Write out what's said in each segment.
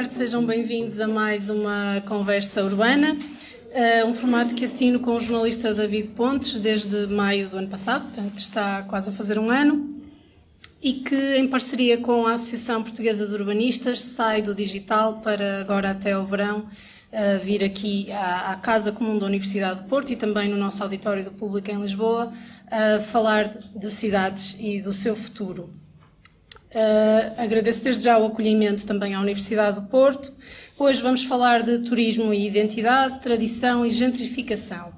tarde, sejam bem-vindos a mais uma conversa urbana, uh, um formato que assino com o jornalista David Pontes desde maio do ano passado, portanto está quase a fazer um ano, e que em parceria com a Associação Portuguesa de Urbanistas sai do digital para agora até o verão uh, vir aqui à, Casa Comum da Universidade do Porto e também no nosso auditório do Público em Lisboa falar de cidades e do seu futuro. Uh, agradeço desde já o acolhimento também à Universidade do Porto. Hoje vamos falar de turismo e identidade, tradição e gentrificação.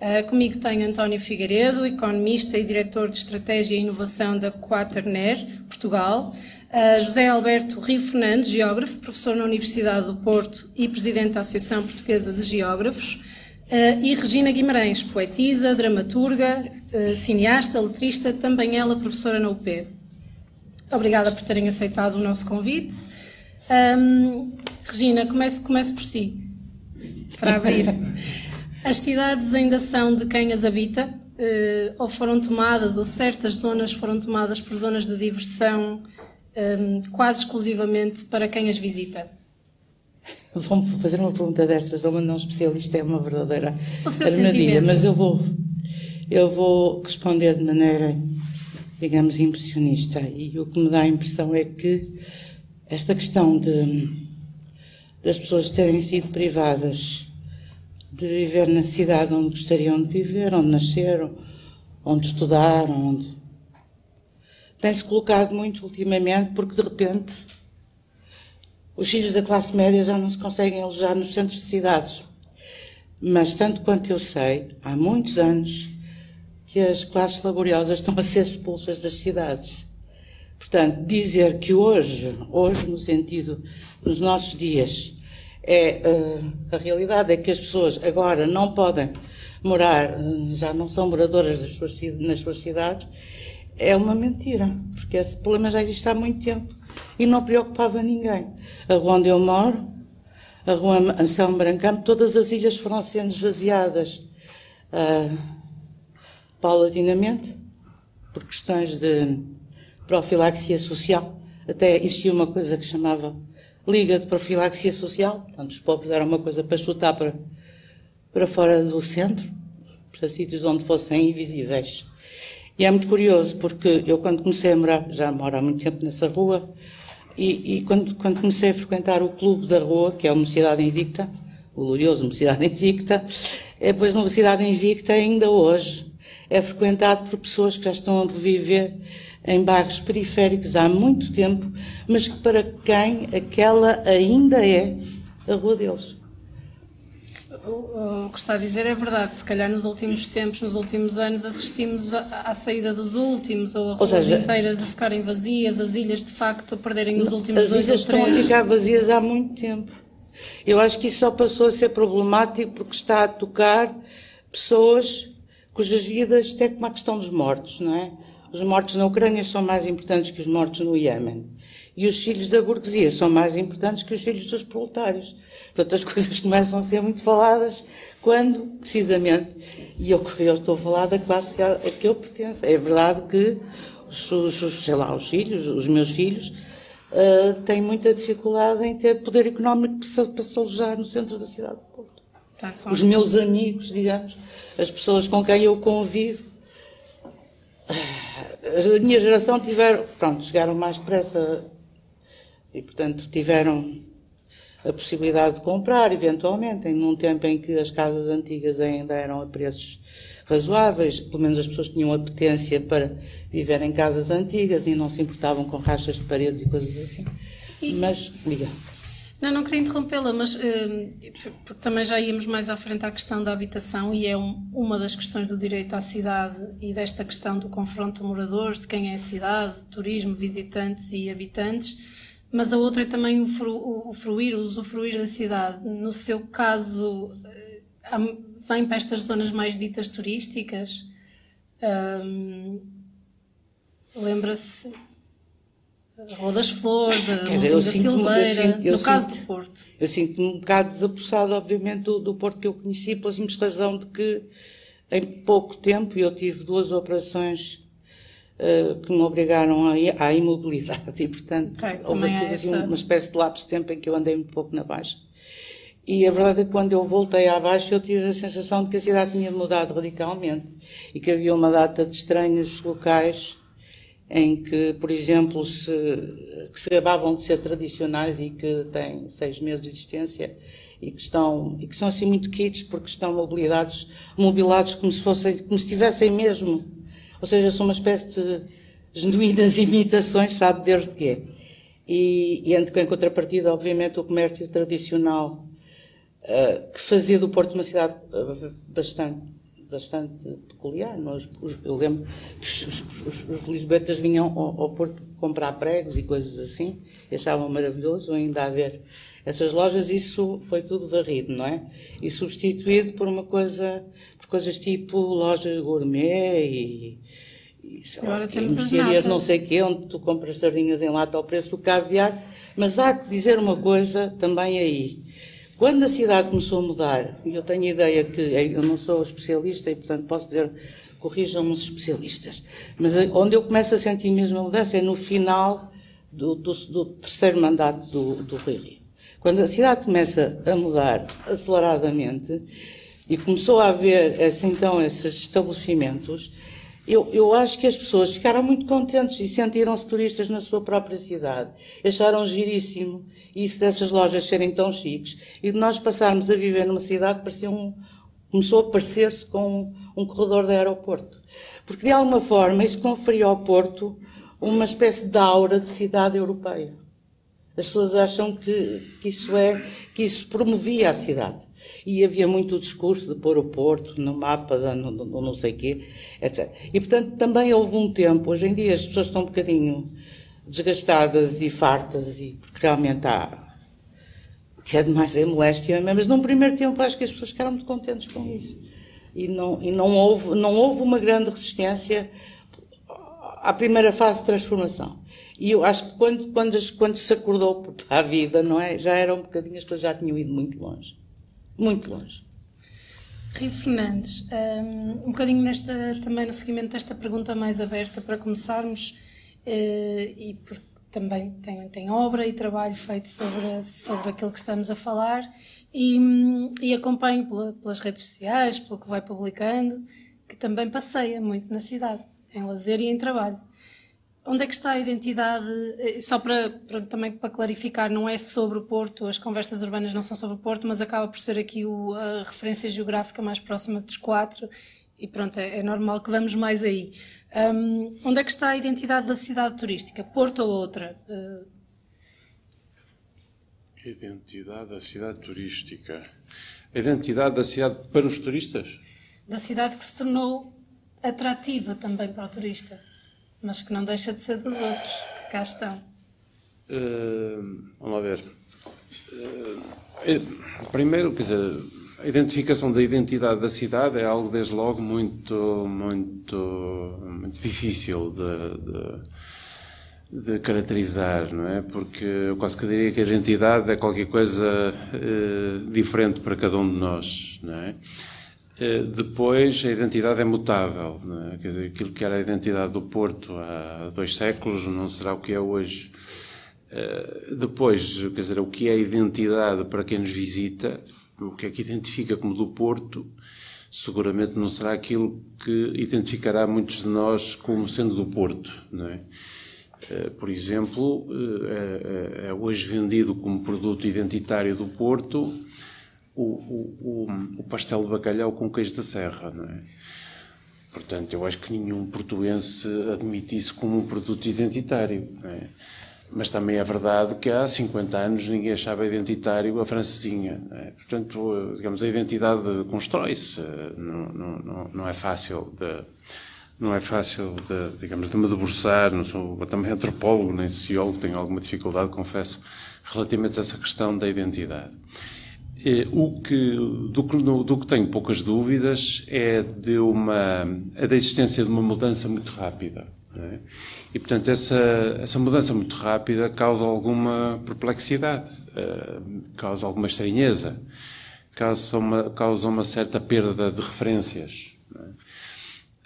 Uh, comigo tenho António Figueiredo, economista e diretor de Estratégia e Inovação da Quaterner, Portugal. Uh, José Alberto Rio Fernandes, geógrafo, professor na Universidade do Porto e presidente da Associação Portuguesa de Geógrafos. e Regina Guimarães, poetisa, dramaturga, cineasta, letrista, também ela professora na UP. Obrigada por terem aceitado o nosso convite. Um, Regina, comece, comece por si, para abrir. As cidades ainda são de quem as habita? Uh, ou foram tomadas, ou certas zonas foram tomadas por zonas de diversão um, quase exclusivamente para quem as visita? Vamos fazer uma pergunta destas a uma não especialista, é uma verdadeira armadilha, mas eu vou, eu vou responder de maneira digamos, impressionista. E o que me dá a impressão é que esta questão de, das pessoas terem sido privadas de viver na cidade onde gostariam de viver, onde nasceram, onde estudaram, onde. tem-se colocado muito ultimamente, porque de repente os filhos da classe média já não se conseguem alojar nos centros de cidades. Mas, tanto quanto eu sei, há muitos anos que as classes laboriosas estão a ser expulsas das cidades. Portanto, dizer que hoje, hoje no sentido, nos nossos dias, é uh, a realidade é que as pessoas agora não podem morar, uh, já não são moradoras suas, nas suas cidades, é uma mentira, porque esse problema já existe há muito tempo e não preocupava ninguém. A rua onde eu moro, a rua São Brancampo, todas as ilhas foram sendo esvaziadas. Uh, paulatinamente, por questões de profilaxia social. Até existia uma coisa que chamava Liga de Profilaxia Social, portanto, os pobres eram uma coisa para chutar para, para fora do centro, para sítios onde fossem invisíveis. E é muito curioso, porque eu, quando comecei a morar, já moro há muito tempo nessa rua, e, e quando, quando, comecei a frequentar o clube da rua, que é a Mocidade Invicta, o glorioso Mocidade Invicta, é, pois na Mocidade Invicta, ainda hoje, é frequentado por pessoas que já estão a viver em bairros periféricos há muito tempo, mas que para quem aquela ainda é a rua deles. O que está a dizer é verdade. Se calhar nos últimos tempos, nos últimos anos, assistimos à, saída dos últimos, ou a ruas seja, inteiras a ficarem vazias, as ilhas de facto a perderem os últimos as dois ou três. As ilhas estão a ficar vazias há muito tempo. Eu acho que isso só passou a ser problemático porque está a tocar pessoas cujas vidas, é como a questão dos mortos, não é? Os mortos na Ucrânia são mais importantes que os mortos no Iémen. E os filhos da burguesia são mais importantes que os filhos dos proletários. Portanto, as coisas começam a ser muito faladas quando, precisamente, e eu, eu estou a falar da classe a que eu pertenço. É verdade que os, os sei lá, os filhos, os meus filhos, uh, têm muita dificuldade em ter poder económico para se, alojar no centro da cidade. Tá, os meus amigos, digamos, as pessoas com quem eu convivo, a minha geração tiveram, pronto, chegaram mais depressa e, portanto, tiveram a possibilidade de comprar, eventualmente, num tempo em que as casas antigas ainda eram a preços razoáveis, pelo menos as pessoas tinham apetência para viver em casas antigas e não se importavam com rachas de paredes e coisas assim. E... Mas, liga. Não, não queria interrompê-la, mas uh, porque também já íamos mais à frente à questão da habitação e é um, uma das questões do direito à cidade e desta questão do confronto de moradores, de quem é a cidade, turismo, visitantes e habitantes, mas a outra é também o, fru, o fruir, o usufruir da cidade. No seu caso, uh, vem para estas zonas mais ditas turísticas? Um, Lembra-se Rua das Flores, Quer dizer, da Silveira, sinto, no caso do Porto. Eu sinto-me um bocado desapossado, obviamente, do, do, Porto que eu conheci, pela simples razão de que em pouco tempo, eu tive duas operações uh, que me obrigaram a, à imobilidade e, portanto, okay, houve aqui, assim, uma espécie de lapso de tempo em que eu andei muito pouco na Baixa. E a verdade é que quando eu voltei à Baixa eu tive a sensação de que a cidade tinha mudado radicalmente e que havia uma data de estranhos locais em que, por exemplo, se, que se gabavam de ser tradicionais e que têm seis meses de existência e que estão e que são assim muito kits porque estão mobilizados mobilados como se fossem como se estivessem mesmo. Ou seja são uma espécie de genuínas imitações sabe Deus de quê. E, e em contrapartida obviamente o comércio tradicional uh, que fazia do Porto uma cidade uh, bastante bastante peculiar. Nós, eu lembro que os, os, os lisbetas vinham ao, ao, Porto comprar pregos e coisas assim, e achavam maravilhoso ainda haver essas lojas, isso foi tudo varrido, não é? E substituído por uma coisa, por coisas tipo loja gourmet e, e Agora temos mercearias não sei quê, onde tu compras sardinhas em lata ao preço do caviar, mas há que dizer uma coisa também aí. Quando a cidade começou a mudar, e eu tenho a ideia que eu não sou especialista e, portanto, posso dizer, corrijam-me os especialistas, mas onde eu começo a sentir mesmo a mudança é no final do, do, do terceiro mandato do, do Rui Rio. Quando a cidade começa a mudar aceleradamente e começou a haver assim, então esses estabelecimentos, eu, eu acho que as pessoas ficaram muito contentes e sentiram-se turistas na sua própria cidade. Acharam giríssimo isso dessas lojas serem tão chiques e de nós passarmos a viver numa cidade que parecia um, começou a parecer-se com um, um corredor de aeroporto. Porque de alguma forma isso conferia ao Porto uma espécie de aura de cidade europeia. As pessoas acham que, que, isso é, que isso promovia a cidade. E havia muito discurso de pôr o Porto no mapa, de, no, no, não sei quê, etc. E, portanto, também houve um tempo, hoje em dia as pessoas estão um bocadinho desgastadas e fartas, e, porque realmente há, que é demais é moléstia, mas num primeiro tempo acho que as pessoas ficaram muito contentes com isso. E não, e não, houve, não houve uma grande resistência à primeira fase de transformação. E eu acho que quando, quando, quando se acordou para a vida, não é? Já era um bocadinho, as coisas já tinham ido muito longe. Muito longe. Rio Fernandes, um, um bocadinho nesta, também no seguimento desta pergunta mais aberta, para começarmos, uh, e porque também tem, tem obra e trabalho feito sobre, sobre aquilo que estamos a falar, e, e acompanho pela, pelas redes sociais, pelo que vai publicando, que também passeia muito na cidade, em lazer e em trabalho onde é que está a identidade? Eh, só para, pronto, também para clarificar, não é sobre o Porto, as conversas urbanas não são sobre o Porto, mas acaba por ser aqui o, a referência geográfica mais próxima dos quatro e pronto, é, é normal que vamos mais aí. Um, onde é que está a identidade da cidade turística? Porto ou outra? Uh... Identidade da cidade turística. A identidade da cidade para os turistas? Da cidade que se tornou atrativa também para o turista mas que não deixa de ser dos outros, que cá estão. Uh, vamos lá ver. Uh, primeiro, quer dizer, a identificação da identidade da cidade é algo, desde logo, muito, muito, muito difícil de, de, de caracterizar, não é? Porque eu quase que diria que a identidade é qualquer coisa diferente para cada um de nós, não é? Eh, depois, a identidade é mutável. É? Quer dizer, aquilo que era a identidade do Porto há dois séculos não será o que é hoje. Eh, depois, quer dizer, o que é a identidade para quem nos visita, o que é que identifica como do Porto, seguramente não será aquilo que identificará muitos de nós como sendo do Porto. Não é? Eh, por exemplo, é hoje vendido como produto identitário do Porto o, o, o, pastel de bacalhau com queijo da serra, não é? Portanto, eu acho que nenhum portuense admite isso como um produto identitário, é? Mas também é verdade que há 50 anos ninguém achava identitário a francesinha. É? Portanto, digamos, a identidade constrói-se. Não, não, não é fácil de, não é fácil de, digamos, de me debruçar. Não sou também antropólogo nem sociólogo, tenho alguma dificuldade, confesso, relativamente a essa questão da identidade. É, o que, do, que, do que tenho poucas dúvidas é de uma, é da existência de uma mudança muito rápida. É? E, portanto, essa, essa mudança muito rápida causa alguma perplexidade, uh, causa alguma estranheza, causa uma, causa uma certa perda de referências.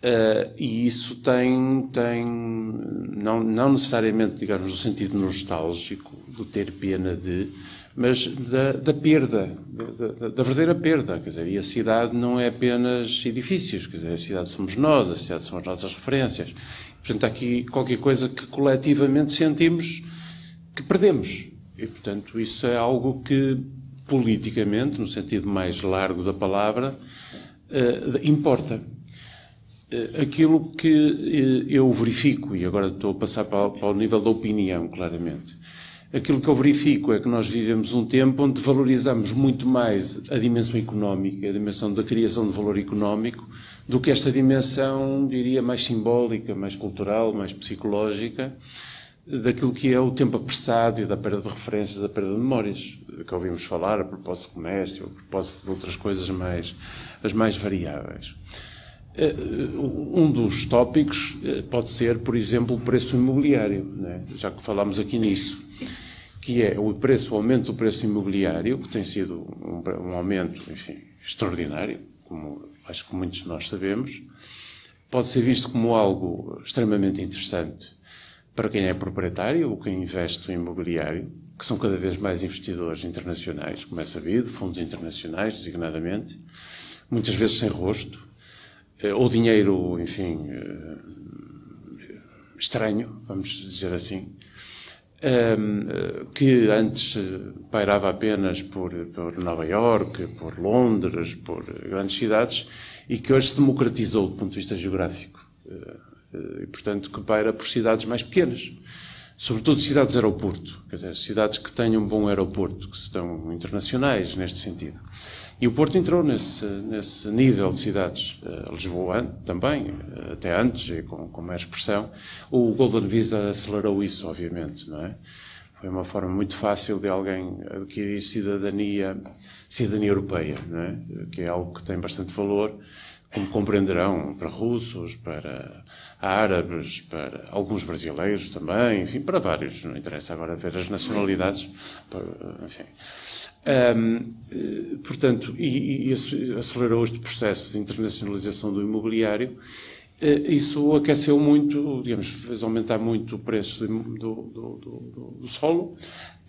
Uh, e isso tem, tem não, não necessariamente, digamos, no sentido nostálgico, do ter pena de, mas da, da perda, da, da, verdadeira perda. Quer dizer, e a cidade não é apenas edifícios, quer dizer, a cidade somos nós, a cidade são as nossas referências. Portanto, há aqui qualquer coisa que coletivamente sentimos que perdemos. E, portanto, isso é algo que, politicamente, no sentido mais largo da palavra, uh, importa. Uh, aquilo que uh, eu verifico, e agora estou a passar para o nível da opinião, claramente, Aquilo que eu verifico é que nós vivemos um tempo onde valorizamos muito mais a dimensão económica, a dimensão da criação de valor económico, do que esta dimensão, diria, mais simbólica, mais cultural, mais psicológica, daquilo que é o tempo apressado e da perda de referências, da perda de memórias, que ouvimos falar a propósito do comércio, a propósito de outras coisas mais, as mais variáveis. Eh, um dos tópicos eh, pode ser, por exemplo, o preço imobiliário, né? já que falámos aqui nisso que é o preço, o aumento do preço imobiliário, que tem sido um, um aumento, enfim, extraordinário, como acho que muitos de nós sabemos, pode ser visto como algo extremamente interessante para quem é proprietário ou quem investe no imobiliário, que são cada vez mais investidores internacionais, como é sabido, fundos internacionais, designadamente, muitas vezes sem rosto, eh, ou dinheiro, enfim, eh, estranho, vamos dizer assim, que antes pairava apenas por, por Nova Iorque, por Londres, por grandes cidades, e que hoje se democratizou do ponto de vista geográfico. Eh, eh, e, portanto, que paira por cidades mais pequenas. Sobretudo cidades aeroporto, quer dizer, cidades que tenham um bom aeroporto, que estão internacionais neste sentido. E o Porto entrou nesse, nesse nível de cidades. Uh, Lisboa também, uh, até antes, com, com mais expressão. O Golden Visa acelerou isso, obviamente, não é? Foi uma forma muito fácil de alguém adquirir cidadania, cidadania europeia, não é? Que é algo que tem bastante valor, como compreenderão, para russos, para árabes, para alguns brasileiros também, enfim, para vários. Não interessa agora ver as nacionalidades, enfim. Um, eh, portanto, e, e isso acelerou este processo de internacionalização do imobiliário. Uh, isso aqueceu muito, digamos, fez aumentar muito o preço do, do, do, do solo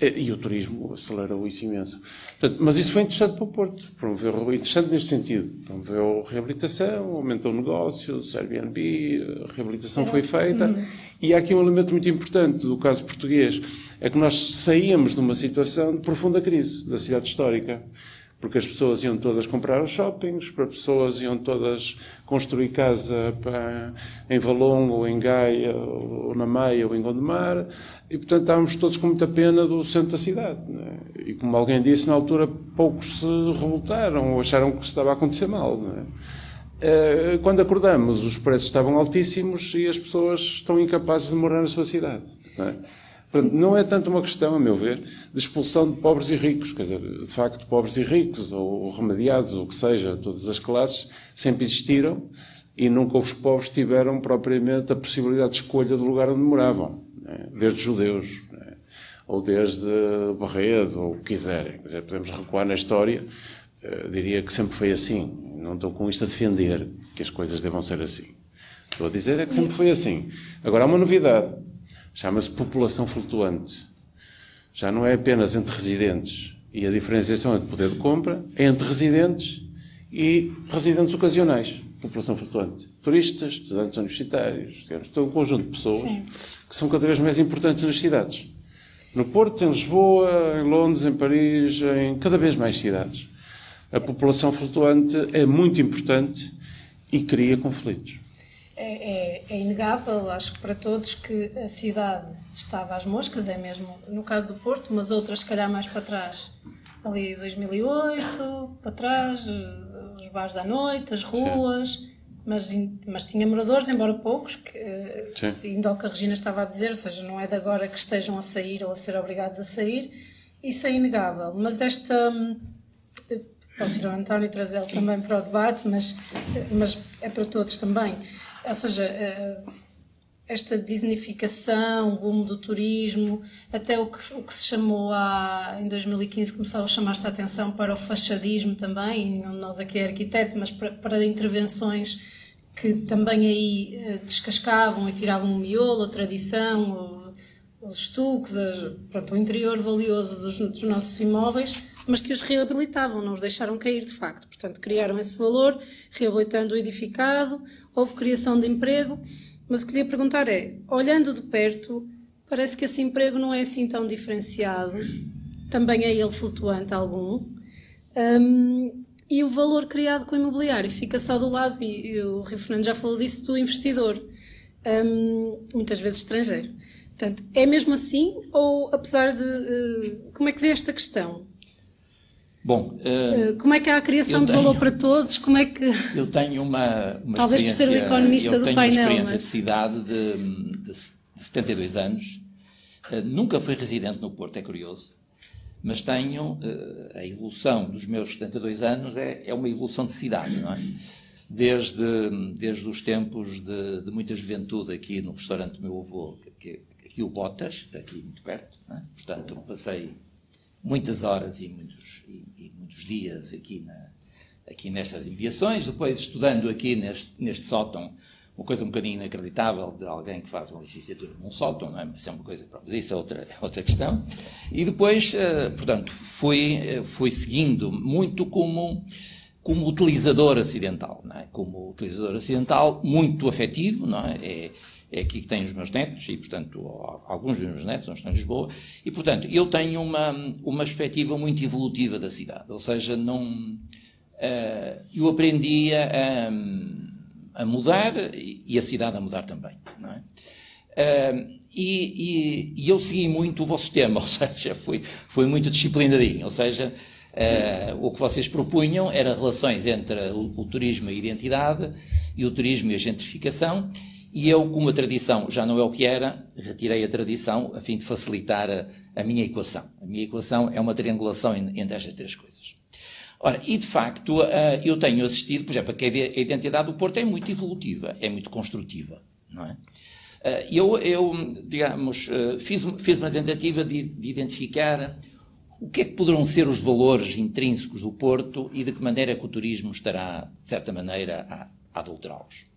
uh, e o turismo acelerou isso imenso. Portanto, mas isso foi interessante para o Porto, promoveu, interessante neste sentido, promoveu reabilitação, aumentou negócios, Airbnb, a reabilitação foi feita, uhum. e há aqui um elemento muito importante do caso português, é que nós saíamos de uma situação de profunda crise da cidade histórica. Porque as pessoas iam todas comprar os shoppings, as pessoas iam todas construir casa para, em Valongo, ou em Gaia, ou na Maia, ou em Gondomar, e portanto estávamos todos com muita pena do centro da cidade. É? E como alguém disse, na altura poucos se revoltaram ou acharam que estava a acontecer mal. É? Eh, quando acordamos, os preços estavam altíssimos e as pessoas estão incapazes de morar na sua cidade. Portanto, não é tanto uma questão, a meu ver, de expulsão de pobres e ricos. Quer dizer, de facto, pobres e ricos, ou, remediados, ou o que seja, todas as classes, sempre existiram e nunca os pobres tiveram propriamente a possibilidade de escolha do lugar onde moravam. Né? Desde judeus, né? ou desde Barredo, ou o que quiserem. Dizer, podemos recuar na história, uh, diria que sempre foi assim. Não estou com isto a defender que as coisas devam ser assim. Estou a dizer é que sempre foi assim. Agora há uma novidade Chama-se população flutuante. Já não é apenas entre residentes e a diferenciação entre poder de compra é entre residentes e residentes ocasionais. População flutuante. Turistas, estudantes universitários, digamos, todo um conjunto de pessoas Sim. que são cada vez mais importantes nas cidades. No Porto, em Lisboa, em Londres, em Paris, em cada vez mais cidades. A população flutuante é muito importante e cria conflitos é, é, é, inegável, acho que para todos, que a cidade estava às moscas, é mesmo no caso do Porto, mas outras, se calhar, mais para trás. Ali 2008, para trás, os bares à noite, as ruas, mas, mas tinha moradores, embora poucos, que, Sim. indo ao que a Regina estava a dizer, ou seja, não é de agora que estejam a sair ou a ser obrigados a sair, isso é inegável. Mas esta. Posso ir ao António e trazê-lo também para o debate, mas, mas é para todos também ou seja, eh, esta disneyficação, o boom do turismo, até o que, o que se chamou há, em 2015 começou a chamar-se a atenção para o fachadismo também, nós aqui é arquiteto, mas para, para intervenções que também aí uh, descascavam e tiravam o miolo, a tradição, os estuques, pronto, o interior valioso dos, dos nossos imóveis, mas que os reabilitavam, não os deixaram cair de facto. Portanto, criaram esse valor, reabilitando o edificado, houve criação de emprego, mas o que queria perguntar é, olhando de perto, parece que esse emprego não é assim tão diferenciado, também é ele flutuante algum, um, e o valor criado com o imobiliário fica só do lado, e, e o Rio Fernando já falou disso, do investidor, um, muitas vezes estrangeiro. Portanto, é mesmo assim, ou apesar de. Uh, como é que vê esta questão? Bom, uh, como é que há a criação de valor para todos? Como é que eu tenho uma, uma talvez por ser o economista do painel, uma experiência mas... de cidade de, de, de 72 anos. Uh, nunca fui residente no Porto, é curioso, mas tenho uh, a evolução dos meus 72 anos é, é uma evolução de cidade, não é? Desde, desde os tempos de, de muita juventude aqui no restaurante do meu avô, que, que, aqui o Botas, aqui muito perto, é? portanto passei muitas horas e muitos muitos dias aqui, na, aqui nestas enviações, depois estudando aqui neste, neste sótão, uma coisa um bocadinho inacreditável de alguém que faz uma licenciatura num sótão, não é? Mas isso é uma coisa, mas isso é outra, é outra questão. E depois, uh, portanto, fui, uh, fui seguindo muito como, como utilizador acidental, não é? Como utilizador acidental muito afetivo, não é é aqui que tenho os meus netos, e, portanto, alguns dos meus netos não estão em Lisboa, e, portanto, eu tenho uma, uma perspectiva muito evolutiva da cidade, ou seja, não, uh, eu aprendi a, a, mudar e a cidade a mudar também, não é? Uh, e, e, e, eu segui muito o vosso tema, ou seja, fui, fui muito disciplinadinho, ou seja, uh, o que vocês propunham era relações entre o, o turismo e a identidade, e o turismo e a gentrificação, e eu, como a tradição já não é o que era, retirei a tradição a fim de facilitar a, a minha equação. A minha equação é uma triangulação entre estas três coisas. Ora, e de facto, uh, eu tenho assistido, por exemplo, que a identidade do Porto é muito evolutiva, é muito construtiva, não é? Uh, eu, eu, digamos, uh, fiz, fiz uma tentativa de, de, identificar o que é que poderão ser os valores intrínsecos do Porto e de que maneira que o turismo estará, de certa maneira, a, a adulterá-los.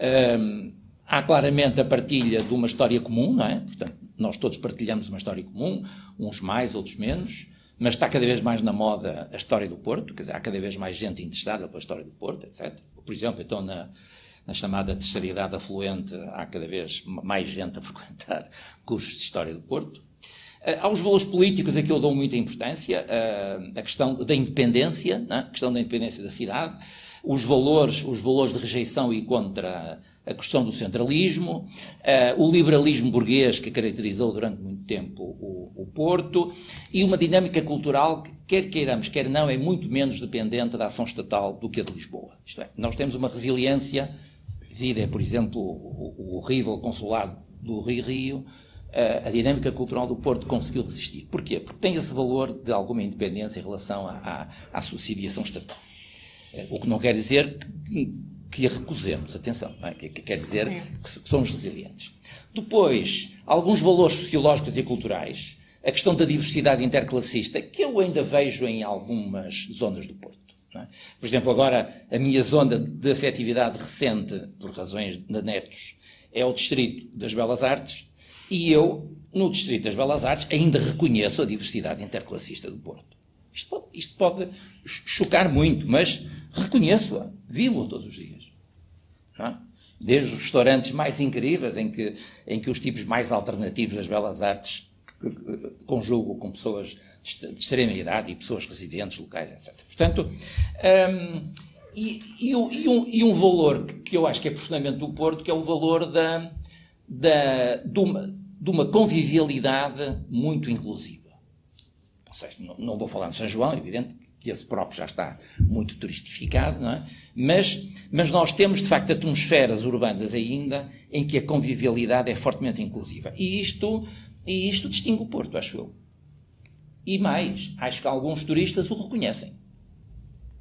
Um, há claramente a partilha de uma história comum, não é? Portanto, nós todos partilhamos uma história comum, uns mais, outros menos, mas está cada vez mais na moda a história do Porto, quer dizer, há cada vez mais gente interessada pela história do Porto, etc. Por exemplo, então, na, na chamada terceira idade afluente, há cada vez mais gente a frequentar cursos de história do Porto. Uh, aos valores políticos, aqui eu dou muita importância, uh, a questão da independência, é? a questão da independência da cidade, os valores, os valores de rejeição e contra a questão do centralismo, uh, o liberalismo burguês que caracterizou durante muito tempo o, o, Porto e uma dinâmica cultural que, quer queiramos, quer não, é muito menos dependente da ação estatal do que a de Lisboa. Isto é, nós temos uma resiliência, vida, por exemplo, o, o horrível consulado do Rio Rio, uh, a dinâmica cultural do Porto conseguiu resistir. Porquê? Porque tem esse valor de alguma independência em relação à, à, à subsidiação estatal. O que não quer dizer que, que a recusemos, atenção, é? que, que, quer dizer que, que somos resilientes. Depois, alguns valores sociológicos e culturais, a questão da diversidade interclassista, que eu ainda vejo em algumas zonas do Porto. É? Por exemplo, agora, a minha zona de afetividade recente, por razões de netos, é o Distrito das Belas Artes, e eu, no Distrito das Belas Artes, ainda reconheço a diversidade interclassista do Porto. Isto pode, isto pode chocar muito, mas reconheço-a, vivo-a todos os dias. É? Desde os restaurantes mais incríveis, em que, em que os tipos mais alternativos das belas artes conjugam com pessoas de extrema idade e pessoas residentes locais, etc. Portanto, um, e, e, e, um, e, um, valor que eu acho que é profundamente do Porto, que é o valor da, da, de, uma, de uma convivialidade muito inclusiva não, não, vou falar de São João, evidente que esse próprio já está muito turistificado, não é? Mas, mas nós temos, de facto, atmosferas urbanas ainda em que a convivialidade é fortemente inclusiva. E isto, e isto distingue o Porto, acho eu. E mais, acho que alguns turistas o reconhecem.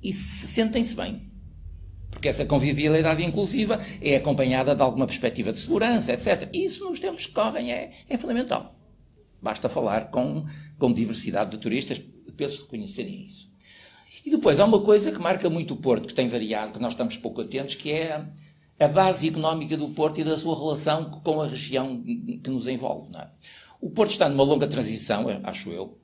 E se sentem-se bem. Porque essa convivialidade inclusiva é acompanhada de alguma perspectiva de segurança, etc. Isso nos tempos que correm é, é fundamental. Basta falar com, com diversidade de turistas para eles reconhecerem isso. E depois há uma coisa que marca muito o Porto, que tem variado, que nós estamos pouco atentos, que é a base económica do Porto e da sua relação com a região que nos envolve. É? O Porto está numa longa transição, acho eu,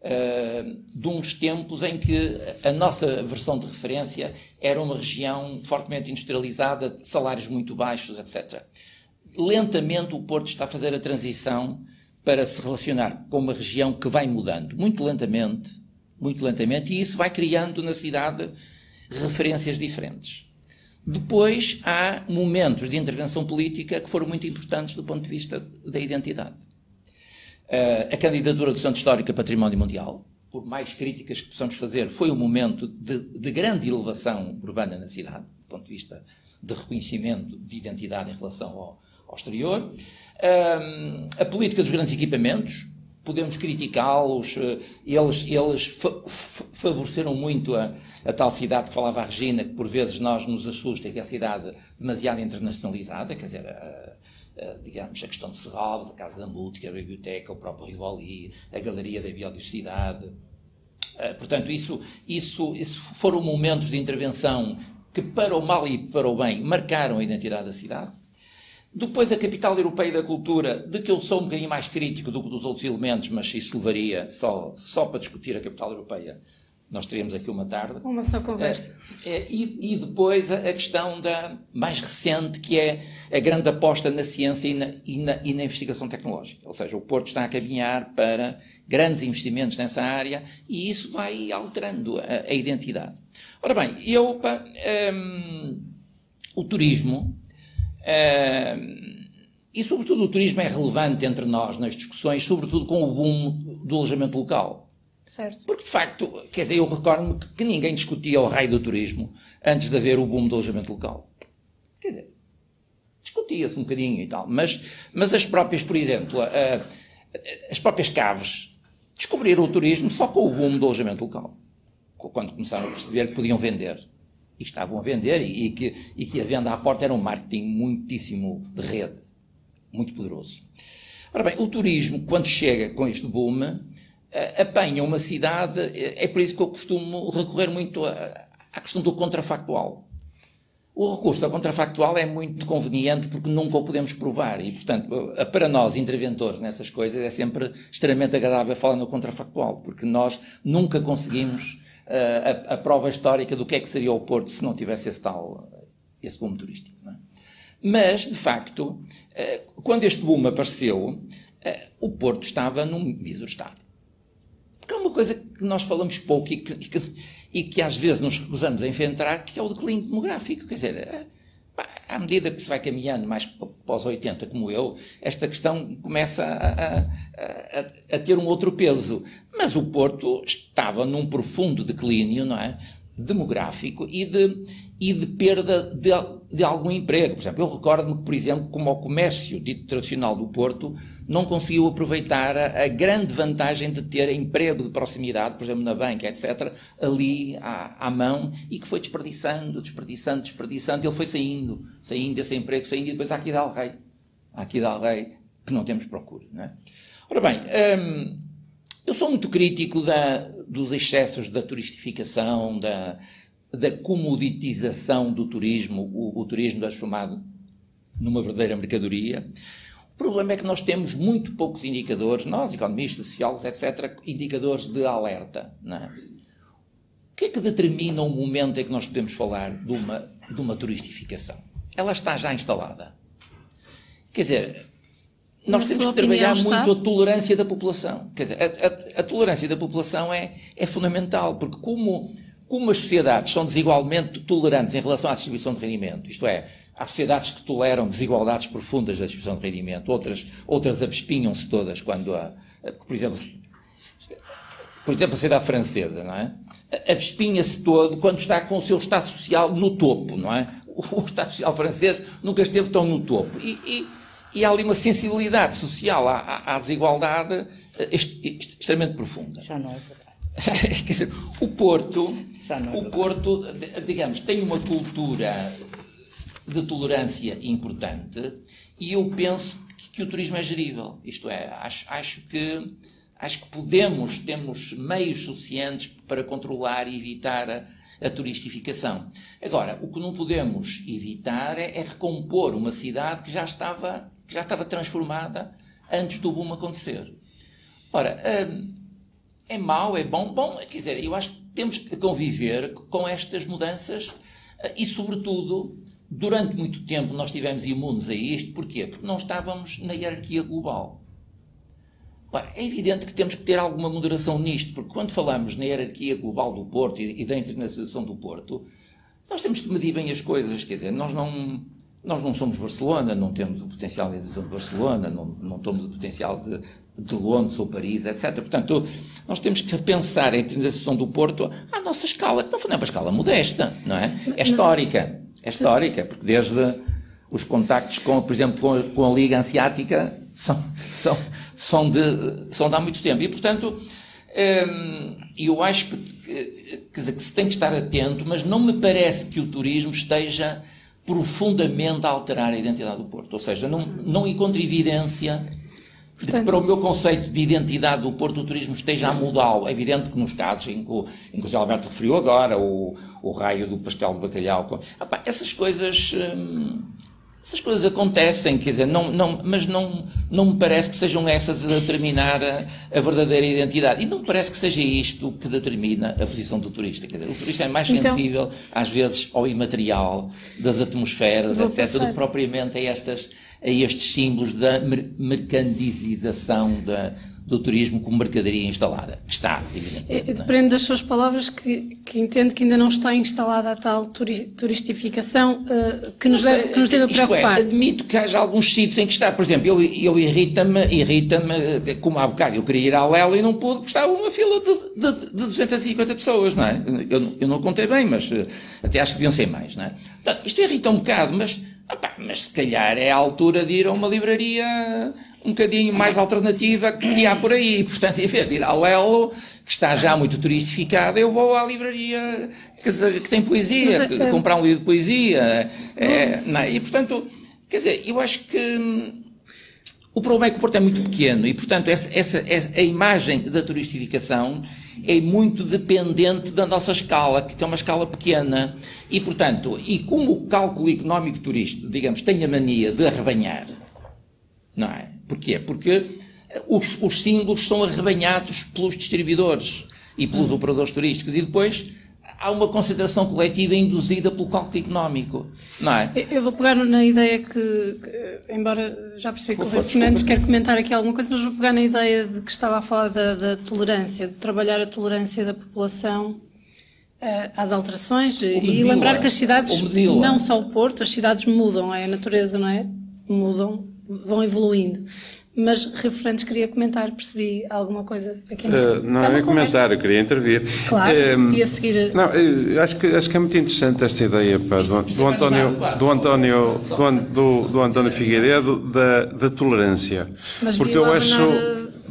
uh, de uns tempos em que a nossa versão de referência era uma região fortemente industrializada, de salários muito baixos, etc. Lentamente o Porto está a fazer a transição para se relacionar com uma região que vai mudando, muito lentamente, muito lentamente, e isso vai criando na cidade referências diferentes. Depois há momentos de intervenção política que foram muito importantes do ponto de vista da identidade. Uh, a candidatura do Centro Histórico a Património Mundial, por mais críticas que possamos fazer, foi um momento de, de grande elevação urbana na cidade, do ponto de vista de reconhecimento de identidade em relação ao, ao exterior. A política dos grandes equipamentos, podemos criticá-los, eh, eles, eles fa favoreceram muito a, a, tal cidade que falava a Regina, que por vezes nós nos assusta, que é a cidade demasiado internacionalizada, quer dizer, a, a, digamos, a questão de Serralves, a Casa da Música, a Biblioteca, o próprio Rivoli, a Galeria da Biodiversidade. Eh, portanto, isso, isso, isso foram momentos de intervenção que, para o mal e para o bem, marcaram a identidade da cidade. Depois a capital europeia da cultura, de que eu sou um bocadinho mais crítico do que dos outros elementos, mas isso levaria só, só para discutir a capital europeia. Nós teríamos aqui uma tarde. Uma só conversa. É, é, e, e, depois a, a, questão da mais recente, que é a grande aposta na ciência e na, e, na, e na investigação tecnológica. Ou seja, o Porto está a caminhar para grandes investimentos nessa área e isso vai alterando a, a identidade. Ora bem, eu, um, o turismo e, sobretudo, o turismo é relevante entre nós nas discussões, sobretudo com o boom do alojamento local. Certo. Porque, de facto, quer dizer, eu recordo-me que, que, ninguém discutia o raio do turismo antes de haver o boom do alojamento local. Quer dizer, discutia-se um bocadinho e tal. Mas, mas as próprias, por exemplo, as próprias caves descobriram o turismo só com o boom do alojamento local. Quando começaram a perceber que podiam vender estavam a vender e, e, que, e que a venda à porta era um marketing muitíssimo de rede, muito poderoso. Ora bem, o turismo, quando chega com este boom, uh, apanha uma cidade, é por isso que eu costumo recorrer muito à questão do contrafactual. O recurso ao contrafactual é muito conveniente porque nunca o podemos provar e, portanto, para nós, interventores nessas coisas, é sempre extremamente agradável falar no contrafactual, porque nós nunca conseguimos a, a, prova histórica do que é que seria o Porto se não tivesse esse tal, esse boom turístico. É? Mas, de facto, eh, quando este boom apareceu, eh, o Porto estava num mísero estado. Porque é uma coisa que nós falamos pouco e que, e que, e que às vezes nos recusamos a enfrentar, que é o declínio demográfico. Quer dizer, eh, à medida que se vai caminhando mais para os 80, como eu, esta questão começa a, a, a, ter um outro peso. Mas o Porto estava num profundo declínio, não é? Demográfico e de, e de perda de, de algum emprego. Por exemplo, eu recordo-me por exemplo, como o comércio dito tradicional do Porto não conseguiu aproveitar a, a, grande vantagem de ter emprego de proximidade, por exemplo, na banca, etc., ali à, à, mão, e que foi desperdiçando, desperdiçando, desperdiçando, ele foi saindo, saindo desse emprego, saindo, e depois há aqui dá rei. Há aqui dá rei que não temos procura. Não é? Ora bem, hum, eu sou muito crítico da, dos excessos da turistificação, da, da comoditização do turismo, o, o turismo transformado numa verdadeira mercadoria. O problema é que nós temos muito poucos indicadores, nós, economistas, sociólogos, etc., indicadores de alerta. É? O que é que determina o momento em que nós podemos falar de uma, de uma turistificação? Ela está já instalada. Quer dizer, nós temos que trabalhar muito a tolerância da população. Quer dizer, a, a, a, tolerância da população é, é fundamental, porque como, como as sociedades são desigualmente tolerantes em relação à distribuição de rendimento, isto é, Há sociedades que toleram desigualdades profundas da distribuição de rendimento, outras, outras abespinham-se todas quando há, por exemplo, por exemplo, a sociedade francesa, não é? Abespinha-se todo quando está com o seu Estado Social no topo, não é? O Estado Social francês nunca esteve tão no topo. E, e, e há ali uma sensibilidade social à, à, desigualdade eh, extremamente profunda. Já não é dizer, o Porto, o Porto, digamos, tem uma cultura de tolerância importante e eu penso que, o turismo é gerível. Isto é, acho, acho que acho que podemos, temos meios suficientes para controlar e evitar a, a turistificação. Agora, o que não podemos evitar é, é recompor uma cidade que já estava, que já estava transformada antes do boom acontecer. Ora, hum, é mau, é bom? Bom, quer dizer, eu acho que temos que conviver com estas mudanças eh, e, sobretudo, durante muito tempo nós estivemos imunes a isto. Porquê? Porque não estávamos na hierarquia global. Ora, é evidente que temos que ter alguma moderação nisto, porque quando falamos na hierarquia global do Porto e, da internacionalização do Porto, nós temos que medir bem as coisas. Quer dizer, nós não, nós não somos Barcelona, não temos o potencial de adesão de Barcelona, não, não temos o potencial de, de Londres ou Paris, etc. Portanto, nós temos que pensar a internacionalização do Porto à nossa escala, que não foi uma escala modesta, não é? É histórica. É histórica, porque desde os contactos com, por exemplo, com, com a Liga Anseática são, são, são, de, são de há muito tempo. E, portanto, hum, eu acho que, que, que se tem que estar atento, mas não me parece que o turismo esteja profundamente a alterar a identidade do Porto. Ou seja, não, não encontro evidência de que para o meu conceito de identidade do Porto o turismo esteja a mudá-lo. É evidente que nos casos em que, o, em que o José Alberto referiu agora, o, o raio do pastel de bacalhau, essas coisas... Hum, essas coisas acontecem, quer dizer, não, não, mas não, não me parece que sejam essas a determinar a, a, verdadeira identidade. E não me parece que seja isto que determina a posição do turista. Quer dizer, o turista é mais então, sensível, às vezes, ao imaterial das atmosferas, etc., passar. do que propriamente a, estas, a estes símbolos da mercantilização da, do turismo como mercadoria instalada. Está, evidentemente. É, depende das suas palavras que, que entende que ainda não está instalada a tal turi, turistificação uh, que, nos deve, que nos deve é, preocupar. É, admito que haja alguns sítios em que está, por exemplo, eu, eu irrita-me, irrita-me, como há bocado eu queria ir à Lela e não pude, porque estava uma fila de, de, de 250 pessoas, não é? Eu, eu não contei bem, mas uh, até acho que deviam ser mais, não é? Portanto, isto irrita um bocado, mas, opa, mas se calhar é a altura de ir a uma livraria um bocadinho mais alternativa que há por aí. Portanto, em vez de ir ao Lelo, que está já muito turistificada, eu vou à livraria que, que tem poesia, Mas, é, comprar um livro de poesia. É, não, é? e, portanto, quer dizer, eu acho que hum, o problema é que o Porto é muito pequeno e, portanto, essa, essa, essa, a imagem da turistificação é muito dependente da nossa escala, que é uma escala pequena. E, portanto, e como o cálculo económico turístico, digamos, tem a mania de arrebanhar, não é? Porquê? Porque os, os símbolos são arrebanhados pelos distribuidores e pelos hum. operadores turísticos e depois há uma concentração coletiva induzida pelo cálculo económico, não é? Eu vou pegar na ideia que, que embora já percebi que o Rui Fernandes quer comentar aqui alguma coisa, mas vou pegar na ideia de que estava a falar da, da tolerância, de trabalhar a tolerância da população uh, às alterações e lembrar que as cidades, não só o Porto, as cidades mudam, é a natureza, não é? Mudam vão evoluindo. Mas referentes queria comentar, percebi alguma coisa aqui no uh, Não é comentar, eu queria intervir. Claro, uh, e a seguir. Não, acho que, acho que é muito interessante esta ideia pá, do, do, António, do, António, do, do, António Figueiredo da, da tolerância. Mas porque eu acho.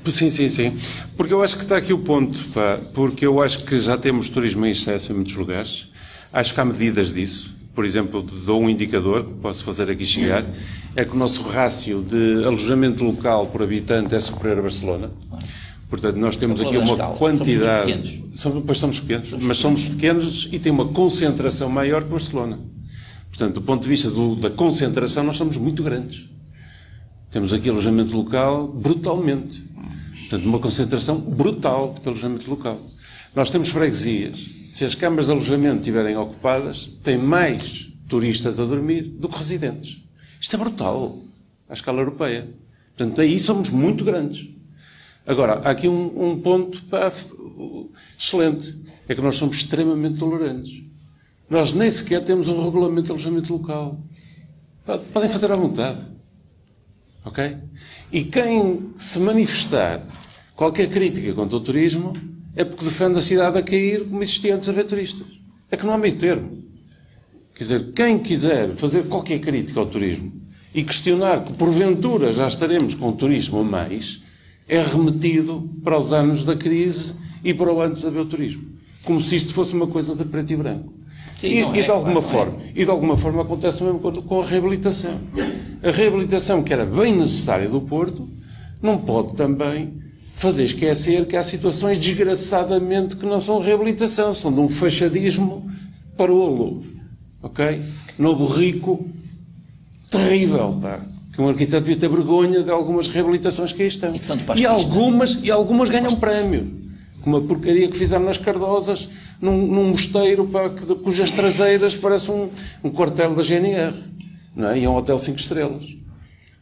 Sim, sim, sim. Porque eu acho que está aqui o ponto, pá, porque eu acho que já temos turismo em excesso em muitos lugares. Acho que há medidas disso por exemplo, dou um indicador que posso fazer aqui chegar, é que o nosso rácio de alojamento local por habitante é superior a Barcelona. Portanto, nós temos aqui uma quantidade. Somos, pois somos pequenos, mas somos pequenos e tem uma concentração maior que Barcelona. Portanto, do ponto de vista do, da concentração, nós somos muito grandes. Temos aqui alojamento local brutalmente. Portanto, uma concentração brutal de alojamento local. Nós temos freguesias se as câmaras de alojamento estiverem ocupadas, tem mais turistas a dormir do que residentes. Isto é brutal, à escala europeia. Portanto, aí somos muito grandes. Agora, há aqui um, um ponto pá, excelente. É que nós somos extremamente tolerantes. Nós nem sequer temos um regulamento de alojamento local. Podem fazer à vontade. Ok? E quem se manifestar qualquer crítica contra o turismo é porque defende a cidade a cair como existia antes a ver turistas. É que não há meio termo. Quer dizer, quem quiser fazer qualquer crítica ao turismo e questionar que porventura já estaremos com o turismo a mais, é remetido para os anos da crise e para o antes a ver o turismo. Como se isto fosse uma coisa de preto e branco. Sim, e, e, de é, alguma claro, forma, é. e de alguma forma acontece mesmo com, com a reabilitação. A reabilitação que era bem necessária do Porto não pode também fazer esquecer que há situações desgraçadamente que não são reabilitação, são de um fachadismo parolo, ok? Novo rico, terrível, pá. Que um arquiteto devia ter vergonha de algumas reabilitações que aí estão. E, e algumas, e algumas ganham prémio. Como a porcaria que fizeram nas Cardosas, num, num mosteiro pá, que, cujas traseiras parecem um, um quartel da GNR. Não é? E é um hotel 5 estrelas.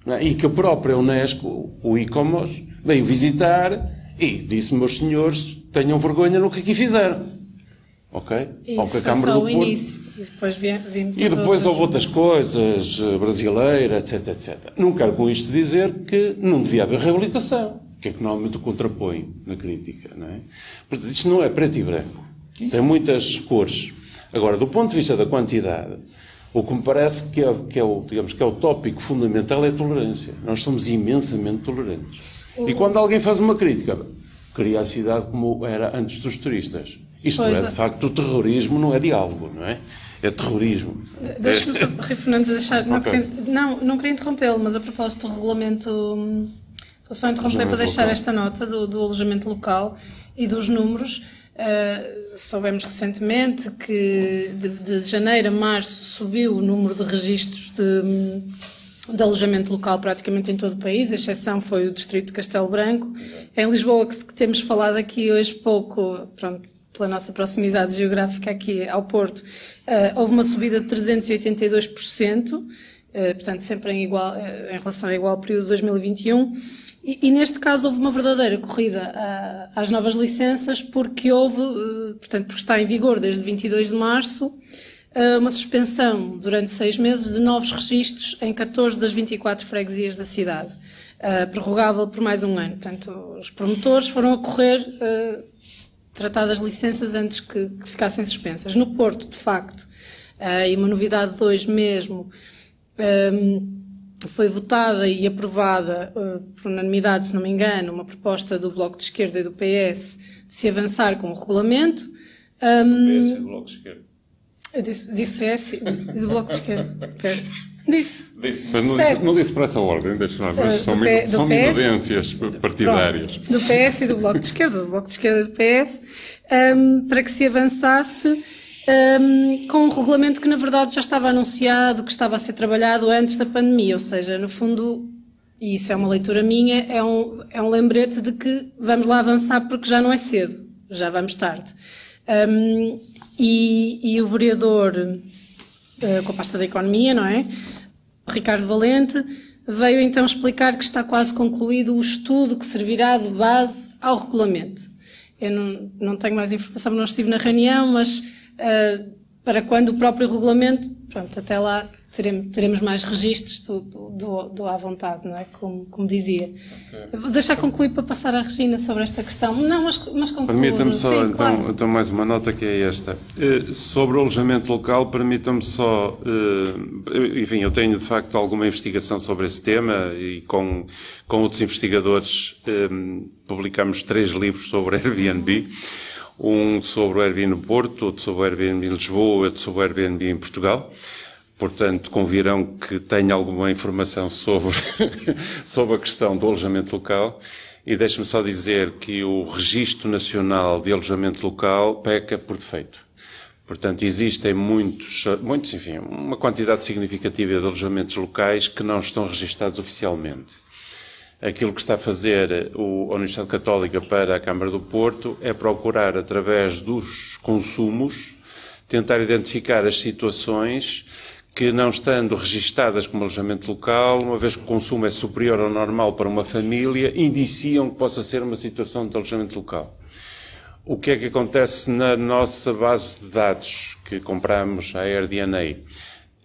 É? E que a própria Unesco, o ICOMOS, veio visitar e disse, meus senhores, tenham vergonha no que aqui fizeram. Ok? Isso foi só o início. E depois vimos E depois houve outras coisas, eh, brasileiras, etc, etc. Não quero com isto dizer que não devia haver reabilitação, que é que normalmente contrapõe na crítica, não é? Portanto, isto não é preto e branco. Isso. Tem muitas cores. Agora, do ponto de vista da quantidade, o que me parece que é, que é, o, digamos, que é o tópico fundamental é a tolerância. Nós somos imensamente tolerantes. E quando alguém faz uma crítica, cria a cidade como era antes dos turistas. Isto pois é, de é. facto, o terrorismo não é diálogo, não é? É terrorismo. Deixa-me, é. Rui Fernandes, deixar. Não, okay. queria, não, não queria interrompê-lo, mas a propósito do regulamento. Vou só interromper para deixar local. esta nota do, do alojamento local e dos números. Uh, soubemos recentemente que de, de, janeiro a março subiu o número de registros de, de alojamento local praticamente em todo o país, a exceção foi o distrito de Castelo Branco. Em Lisboa que, que temos falado aqui hoje pouco, pronto, pela nossa proximidade geográfica aqui ao Porto, uh, houve uma subida de 382%, uh, portanto sempre em, igual, uh, em relação ao igual período de 2021. E, e, neste caso houve uma verdadeira corrida às novas licenças, porque houve, eh, portanto, porque está em vigor desde 22 de março, eh, uma suspensão durante seis meses de novos registros em 14 das 24 freguesias da cidade, prorrogável por mais um ano. Portanto, os promotores foram a correr tratar das licenças antes que, que ficassem suspensas. No Porto, de facto, e uma novidade de hoje mesmo, foi votada e aprovada uh, por unanimidade, se não me engano, uma proposta do Bloco de Esquerda e do PS de se avançar com o regulamento. Um, PS e do Bloco de Esquerda. Eu disse, disse PS e do Bloco de Esquerda. Disse. Disse, mas não disse, não disse, para essa ordem, deixa lá, mas uh, são, P, são minudências partidárias. Pronto, do PS e do Bloco de Esquerda, do Bloco de Esquerda e do PS, um, para que se avançasse um, com um regulamento que na verdade já estava anunciado, que estava a ser trabalhado antes da pandemia, ou seja, no fundo, e isso é uma leitura minha, é um, é um lembrete de que vamos lá avançar porque já não é cedo, já vamos tarde. Um, e, e, o vereador uh, com a pasta da economia, não é? Ricardo Valente, veio então explicar que está quase concluído o estudo que servirá de base ao regulamento. Eu não, não tenho mais informação, não estive na reunião, mas para quando o próprio regulamento, pronto, até lá teremos, teremos mais registros do, do, do, à vontade, não é? Como, como dizia. Okay. Vou deixar concluir para passar à Regina sobre esta questão. Não, mas, mas concluo. Permita-me só, Sim, então, claro. então, mais uma nota que é esta. Uh, sobre o alojamento local, permita-me só, uh, enfim, eu tenho de facto alguma investigação sobre esse tema e com, com outros investigadores um, publicamos três livros sobre Airbnb um sobre o Airbnb no Porto, outro sobre o Airbnb em Lisboa, outro sobre o Airbnb em Portugal. Portanto, convirão que tenha alguma informação sobre, sobre a questão do alojamento local. E deixe-me só dizer que o Registro Nacional de Alojamento Local peca por defeito. Portanto, existem muitos, muitos, enfim, uma quantidade significativa de alojamentos locais que não estão registados oficialmente. Aquilo que está a fazer a Universidade Católica para a Câmara do Porto é procurar, através dos consumos, tentar identificar as situações que, não estando registadas como alojamento local, uma vez que o consumo é superior ao normal para uma família, indiciam que possa ser uma situação de alojamento local. O que é que acontece na nossa base de dados que compramos, a AirDNA?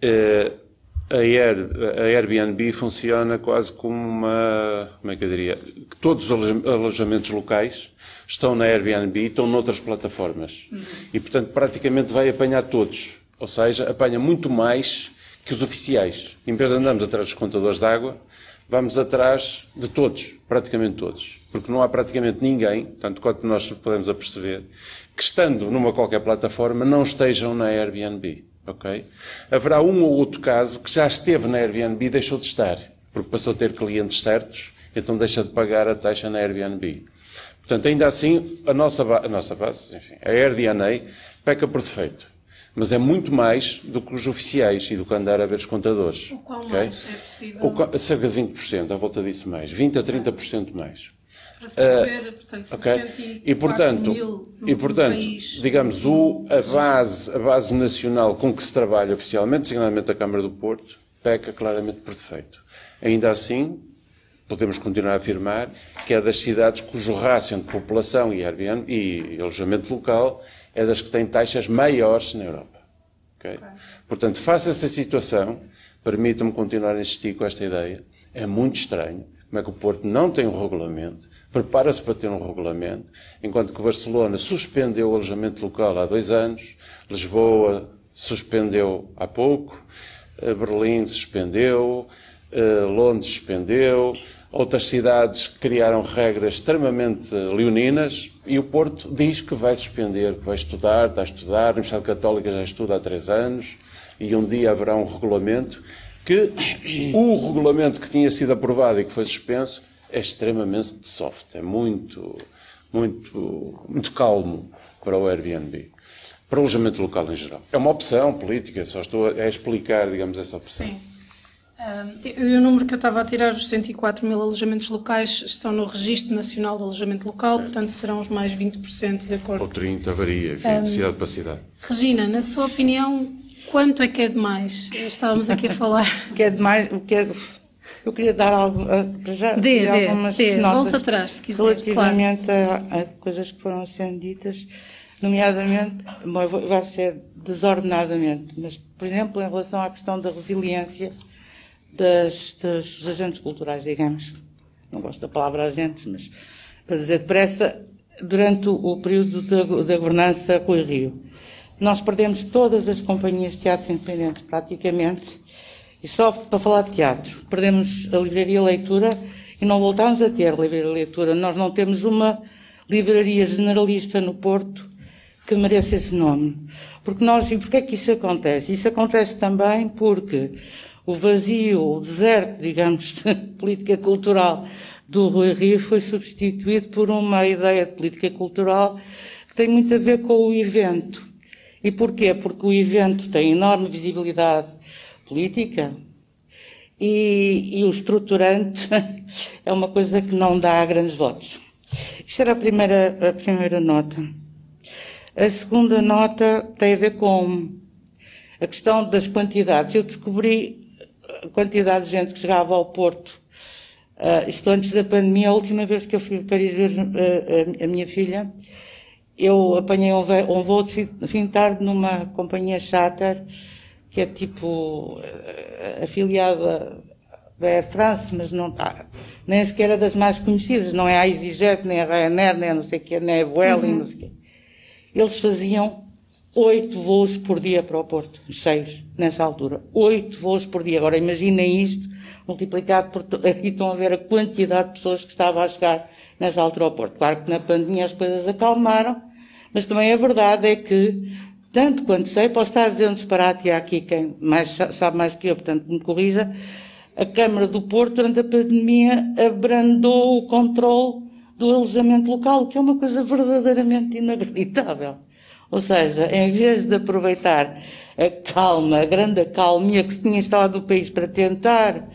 Uh, a, Air, a Airbnb funciona quase como uma, como é que eu diria, todos os alojamentos locais estão na Airbnb e estão noutras plataformas. Uhum. E, portanto, praticamente vai apanhar todos. Ou seja, apanha muito mais que os oficiais. Em vez de andarmos atrás dos contadores de água, vamos atrás de todos, praticamente todos. Porque não há praticamente ninguém, tanto quanto nós podemos aperceber, que estando numa qualquer plataforma não estejam na Airbnb ok? Haverá um ou outro caso que já esteve na Airbnb e deixou de estar, porque passou a ter clientes certos, então deixa de pagar a taxa na Airbnb. Portanto, ainda assim, a nossa, a nossa base, enfim, a AirDNA, peca por defeito. mas é muito mais do que os oficiais e do que andar a ver os contadores. O qual okay? mais é possível? O, cerca de 20%, à volta disso mais. 20% a 30% mais. Para se perceber, uh, portanto, okay? e portanto, mil e portanto, país, digamos, o, a, base, a base nacional com que se trabalha oficialmente, designadamente a Câmara do Porto, peca claramente por defeito. Ainda assim, podemos continuar a afirmar que é das cidades cujo rácio de população e, Airbnb, e alojamento local é das que têm taxas maiores na Europa. Okay? Portanto, face a essa situação, permitam-me continuar a insistir com esta ideia, é muito estranho como é que o Porto não tem um regulamento, prepara-se para ter um regulamento, enquanto que Barcelona suspendeu o alojamento local há dois anos, Lisboa suspendeu há pouco, eh, Berlim suspendeu, eh, Londres suspendeu, outras cidades criaram regras extremamente leoninas e o Porto diz que vai suspender, que vai estudar, está a estudar, a Universidade Católica já estuda há três anos e um dia haverá um regulamento que o regulamento que tinha sido aprovado e que foi suspenso é extremamente soft, é muito, muito, muito calmo para o Airbnb. Para o alojamento local em geral. É uma opção política, só estou a explicar, digamos, essa opção. Sim. Um, o número que eu estava a tirar, os 104 mil alojamentos locais, estão no Registro Nacional de Alojamento Local, certo. portanto serão os mais 20% de acordo. Ou 30, varia, enfim, um, de cidade para cidade. Regina, na sua opinião, quanto é que é demais? Estávamos aqui a falar. o que é demais, o que é... Eu queria dar algo, eh, já dê, dê, algumas dê. notas atrás, se quiser, relativamente claro. a, a, coisas que foram sendo ditas, nomeadamente, vai ser desordenadamente, mas, por exemplo, em relação à questão da resiliência, das, dos agentes culturais, digamos. Não gosto da palavra agentes, mas para dizer depressa, durante o, período da, da governança Rui Rio. Nós perdemos todas as companhias de teatro independentes, praticamente, e só para falar de teatro. Perdemos a livraria leitura e não voltámos a ter a livraria leitura. Nós não temos uma livraria generalista no Porto que mereça esse nome. Porque nós, e porquê é que isso acontece? Isso acontece também porque o vazio, o deserto, digamos, de política cultural do Rui Rio foi substituído por uma ideia de política cultural que tem muito a ver com o evento. E porquê? Porque o evento tem enorme visibilidade política e, e o estruturante é uma coisa que não dá grandes votos. Isto era a primeira, a primeira nota. A segunda nota tem a ver com a questão das quantidades. Eu descobri a quantidade de gente que chegava ao Porto. Uh, isto antes da pandemia, a última vez que eu fui a Paris ver uh, a, minha filha, eu apanhei um voo de fim de tarde numa companhia charter, que é tipo uh, afiliada da Air France, mas não está, nem sequer é das mais conhecidas, não é a EasyJet, nem a Ryanair, nem a não sei o quê, nem a Vueling, uhum. não sei o quê. Eles faziam oito voos por dia para o Porto, seis, nessa altura. Oito voos por dia. Agora imaginem isto multiplicado por. Aqui estão a ver a quantidade de pessoas que estavam a chegar nessa altura ao Porto. Claro que na pandemia as coisas acalmaram, mas também a verdade é que, tanto quanto sei, posso estar um disparate, e há aqui quem mais, sabe mais que eu, portanto me corrija, a Câmara do Porto, durante a pandemia, abrandou o controle do alojamento local, que é uma coisa verdadeiramente inacreditável. Ou seja, em vez de aproveitar a calma, a grande calmia que se tinha instalado no país para tentar,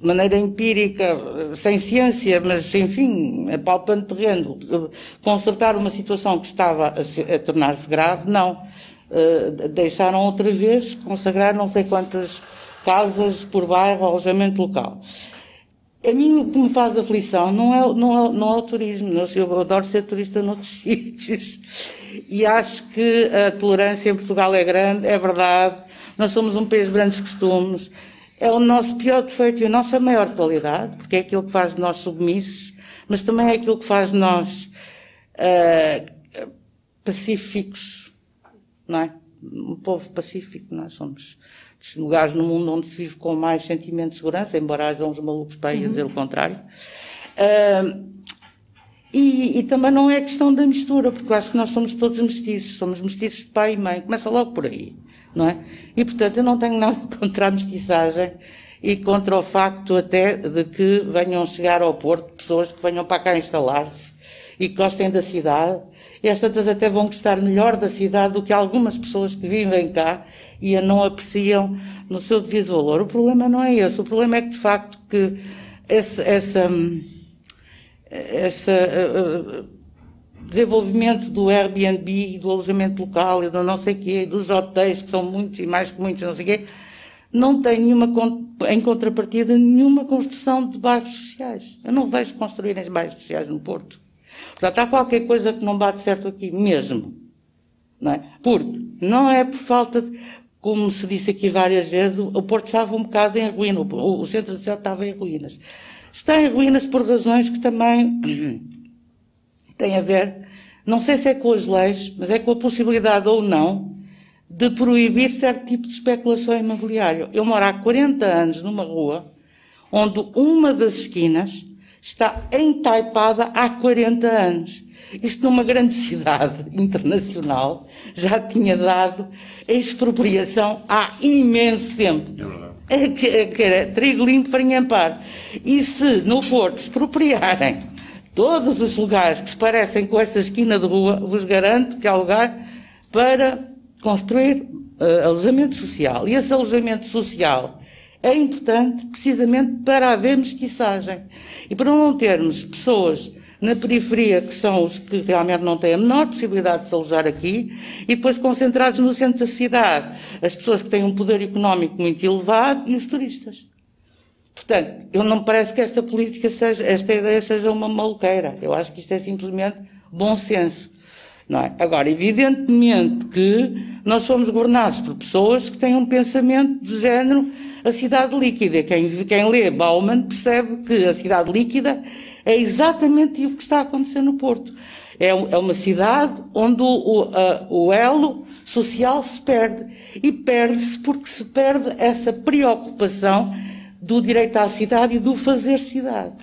de maneira empírica, sem ciência, mas enfim, apalpando terreno, consertar uma situação que estava a, a tornar-se grave, não. Uh, deixaram outra vez consagrar não sei quantas casas por bairro, alojamento local. A mim o que me faz aflição não é, não é, não é o turismo. Eu adoro ser turista noutros sítios. E acho que a tolerância em Portugal é grande, é verdade. Nós somos um país de grandes costumes. É o nosso pior defeito e a nossa maior qualidade, porque é aquilo que faz de nós submissos, mas também é aquilo que faz de nós uh, pacíficos, não é? Um povo pacífico, nós somos lugares no mundo onde se vive com mais sentimento de segurança, embora haja uns malucos para aí a dizer o contrário. Uh, e, e, também não é questão da mistura, porque eu acho que nós somos todos mestiços, somos mestiços de pai e mãe, começa logo por aí, não é? E portanto eu não tenho nada contra a mestiçagem e contra o facto até de que venham chegar ao Porto pessoas que venham para cá instalar-se e que gostem da cidade e as tantas até vão gostar melhor da cidade do que algumas pessoas que vivem cá e a não apreciam no seu devido valor. O problema não é esse, o problema é que de facto que essa, essa uh, desenvolvimento do Airbnb e do alojamento local e do não sei quê, dos hotéis, que são muitos e mais que muitos, não sei quê, não tem nenhuma, em contrapartida, nenhuma construção de bairros sociais. Eu não vejo construírem bairros sociais no Porto. Portanto, há qualquer coisa que não bate certo aqui, mesmo. Não é? Porque não é por falta de, como se disse aqui várias vezes, o Porto estava um bocado em ruína, o, centro da cidade estava em ruínas. Está em ruínas por razões que também têm a ver, não sei se é com as leis, mas é com a possibilidade ou não de proibir certo tipo de especulação imobiliária. Eu moro há 40 anos numa rua onde uma das esquinas está entaipada há 40 anos. Isto numa grande cidade internacional já tinha dado expropriação há imenso tempo. É que, é que era trigo limpo para enhampar. E se no Porto expropriarem todos os lugares que se parecem com essa esquina de rua, vos garanto que há lugar para construir uh, alojamento social. E esse alojamento social é importante precisamente para haver mestiçagem e para não termos pessoas na periferia que são os que realmente não têm a menor possibilidade de se alojar aqui e depois concentrados no centro da cidade as pessoas que têm um poder económico muito elevado e os turistas. Portanto, eu não me parece que esta política seja, esta ideia seja uma maluqueira. Eu acho que isto é simplesmente bom senso. Não é? Agora, evidentemente que nós somos governados por pessoas que têm um pensamento de género a cidade líquida. Quem, quem lê Bauman percebe que a cidade líquida é exatamente o que está a acontecer no Porto. É, é uma cidade onde o, a, o elo social se perde. E perde-se porque se perde essa preocupação do direito à cidade e do fazer cidade.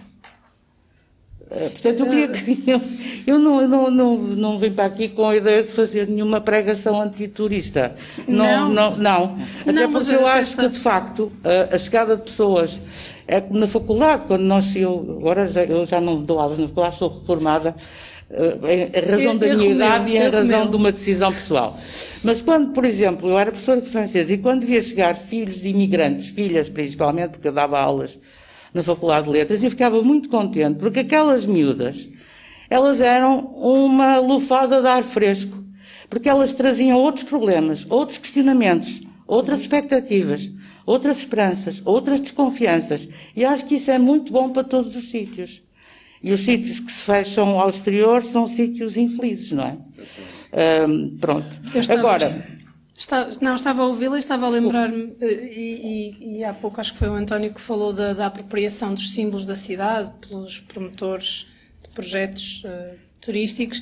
Eh, portanto, eu queria que. Eu, eu não, não, não, não vim para aqui com a ideia de fazer nenhuma pregação antiturista. Não, não, não. não. Até não, porque eu acho que, de facto, a, a, chegada de pessoas. É na faculdade, quando nós. Eu, agora já, eu já não dou aulas na faculdade, sou reformada. Eh, em razão da minha idade e em razão de uma decisão pessoal. Mas quando, por exemplo, eu era professora de francês e quando via chegar filhos de imigrantes, filhas principalmente, porque eu dava aulas na Faculdade de Letras e ficava muito contente porque aquelas miúdas, elas eram uma lufada de ar fresco, porque elas traziam outros problemas, outros questionamentos, outras expectativas, outras esperanças, outras desconfianças. E acho que isso é muito bom para todos os sítios. E os sítios que se fecham ao exterior são sítios infelizes, não é? Um, pronto. Agora. Está, não, estava a ouvi-la e estava a lembrar-me, eh, e, e, e, há pouco acho que foi o António que falou da, da apropriação dos símbolos da cidade pelos promotores de projetos uh, turísticos,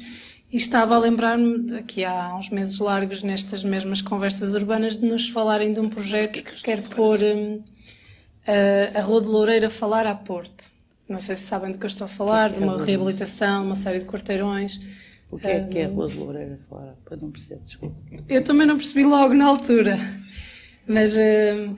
e estava a lembrar-me, aqui há uns meses largos, nestas mesmas conversas urbanas, de nos falarem de um projeto que, que quer pôr um, a, a Rua de Loureira falar a Porto. Não sei se sabem do que eu estou a falar, de uma reabilitação, uma série de quarteirões o que é que é Rua de Loureira fora? Para não perceber, desculpa. Eu também não percebi logo na altura. Mas, uh,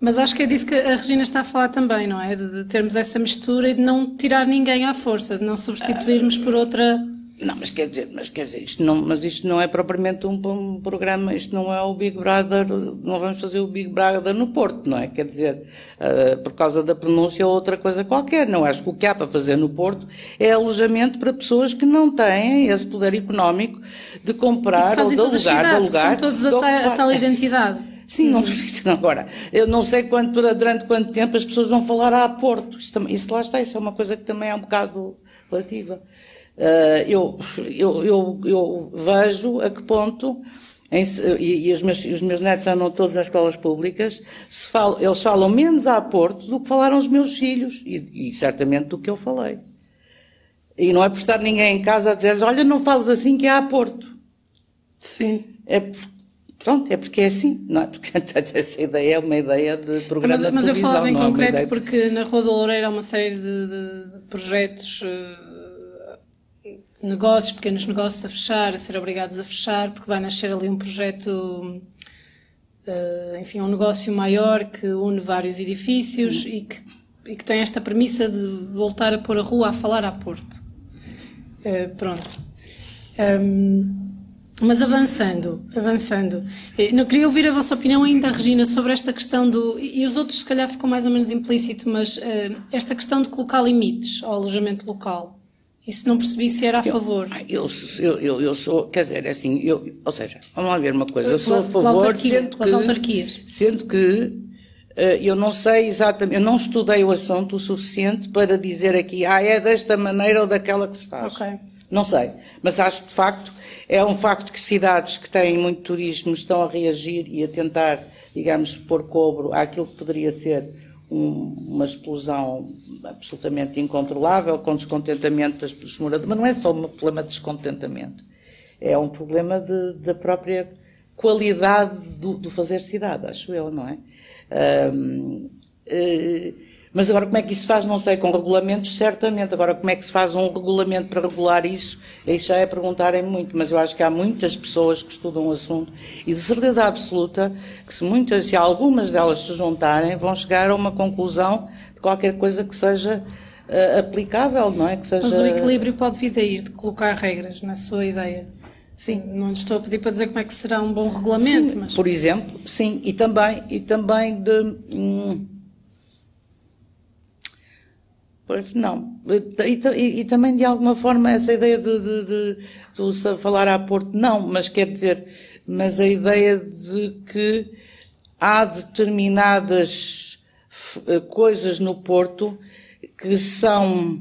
mas acho que é disso que a Regina está a falar também, não é? De, de termos essa mistura e de não tirar ninguém à força, de não substituirmos por outra não, mas quer dizer, mas quer dizer, isto não, mas isto não é propriamente um, um, programa, isto não é o Big Brother, não vamos fazer o Big Brother no Porto, não é? Quer dizer, uh, por causa da pronúncia ou outra coisa qualquer. Não, acho que o que há para fazer no Porto é alojamento para pessoas que não têm esse poder económico de comprar ou de alugar, cidades, de alugar. São todos a, a tal identidade. Sim, não, agora, eu não sei quanto, durante quanto tempo as pessoas vão falar a Porto. Isso, isso lá está, isso é uma coisa que também é um bocado relativa. Uh, eu, eu, eu, eu, vejo a que ponto, em, e, e os, meus, os, meus, netos andam todos nas escolas públicas, fala, eles falam menos a Porto do que falaram os meus filhos, e, e, certamente do que eu falei. E não é por estar ninguém em casa a dizer, olha, não fales assim que é a Porto. Sim. É, pronto, é porque é assim, não é? Porque essa ideia é uma ideia de programa mas, de televisão. Mas eu falava em é concreto ideia... porque na Rua do Loureiro há uma série de, de, de projetos uh, negócios, pequenos negócios a fechar, a ser obrigados a fechar, porque vai nascer ali um projeto, uh, enfim, um negócio maior que une vários edifícios e que, e que tem esta premissa de voltar a pôr a rua a falar a Porto. Uh, pronto. Um, mas avançando, avançando, eh, não queria ouvir a vossa opinião ainda, Regina, sobre esta questão do. E os outros, se calhar, ficou mais ou menos implícito, mas uh, esta questão de colocar limites ao alojamento local. Isso não percebi se era a favor. Eu, eu, eu, eu sou, quer dizer, é assim, eu, ou seja, vamos lá ver uma coisa, eu sou a favor, sendo que, autarquias. sendo que uh, eu não sei exatamente, eu não estudei o assunto o suficiente para dizer aqui, ah, é desta maneira ou daquela que se faz. Okay. Não sei, mas acho que de facto é um facto que cidades que têm muito turismo estão a reagir e a tentar, digamos, pôr cobro àquilo que poderia ser um, uma explosão absolutamente incontrolável, com descontentamento das, moradores. Mas não é só um problema de descontentamento, é um problema de, da própria qualidade do, do, fazer cidade, acho eu, não é? Um, uh, mas agora como é que isso se faz? Não sei, com regulamentos, certamente. Agora como é que se faz um regulamento para regular isso? Isso já é perguntarem muito, mas eu acho que há muitas pessoas que estudam o assunto e de certeza absoluta que se muitas, se algumas delas se juntarem, vão chegar a uma conclusão de qualquer coisa que seja uh, aplicável, não é? Que seja... Mas o equilíbrio pode vir daí, de colocar regras, na sua ideia. Sim. Não estou a pedir para dizer como é que será um bom regulamento, sim, mas... Por exemplo, sim, e também, e também de... Hum, Pois não. E, e, e, também, de alguma forma, essa ideia de, de, de, de, falar a Porto, não, mas quer dizer, mas a ideia de que há determinadas eh, coisas no Porto que são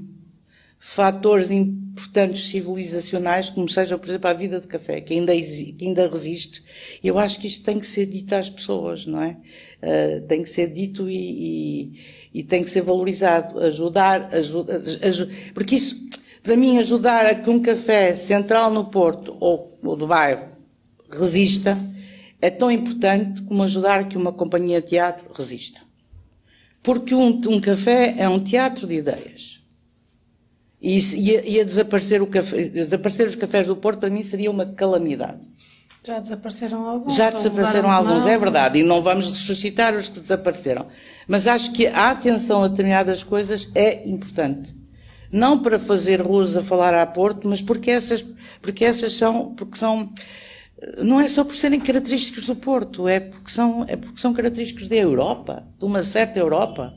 fatores importantes civilizacionais, como seja, por exemplo, a vida de café, que ainda, que ainda resiste. Eu acho que isto tem que ser dito às pessoas, não é? Uh, tem que ser dito e, e e tem que ser valorizado, ajudar, ajuda, ajuda, porque isso, para mim, ajudar a que um café central no Porto ou, ou do bairro resista é tão importante como ajudar a que uma companhia de teatro resista. Porque um, um café é um teatro de ideias. E ia desaparecer, café, desaparecer os cafés do Porto, para mim, seria uma calamidade. Já desapareceram alguns. Já desapareceram alguns, é verdade, e não vamos ressuscitar os que desapareceram. Mas acho que a atenção a determinadas coisas é importante. Não para fazer ruas a falar a Porto, mas porque essas, porque essas são, porque são, não é só por serem característicos do Porto, é porque são, é porque são característicos da Europa, de uma certa Europa,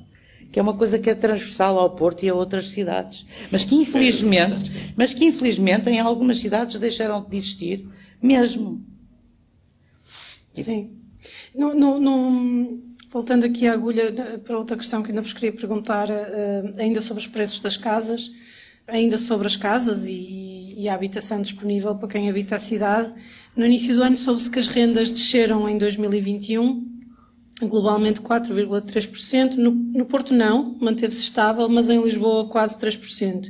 que é uma coisa que é transversal ao Porto e a outras cidades. Mas que infelizmente, mas que infelizmente em algumas cidades deixaram de existir mesmo. Sim. No, no, no, voltando aqui à agulha para outra questão que ainda vos queria perguntar, uh, ainda sobre os preços das casas, ainda sobre as casas e, e, a habitação disponível para quem habita a cidade. No início do ano soube-se que as rendas desceram em 2021, globalmente 4,3%. No, no Porto não, manteve-se estável, mas em Lisboa quase 3%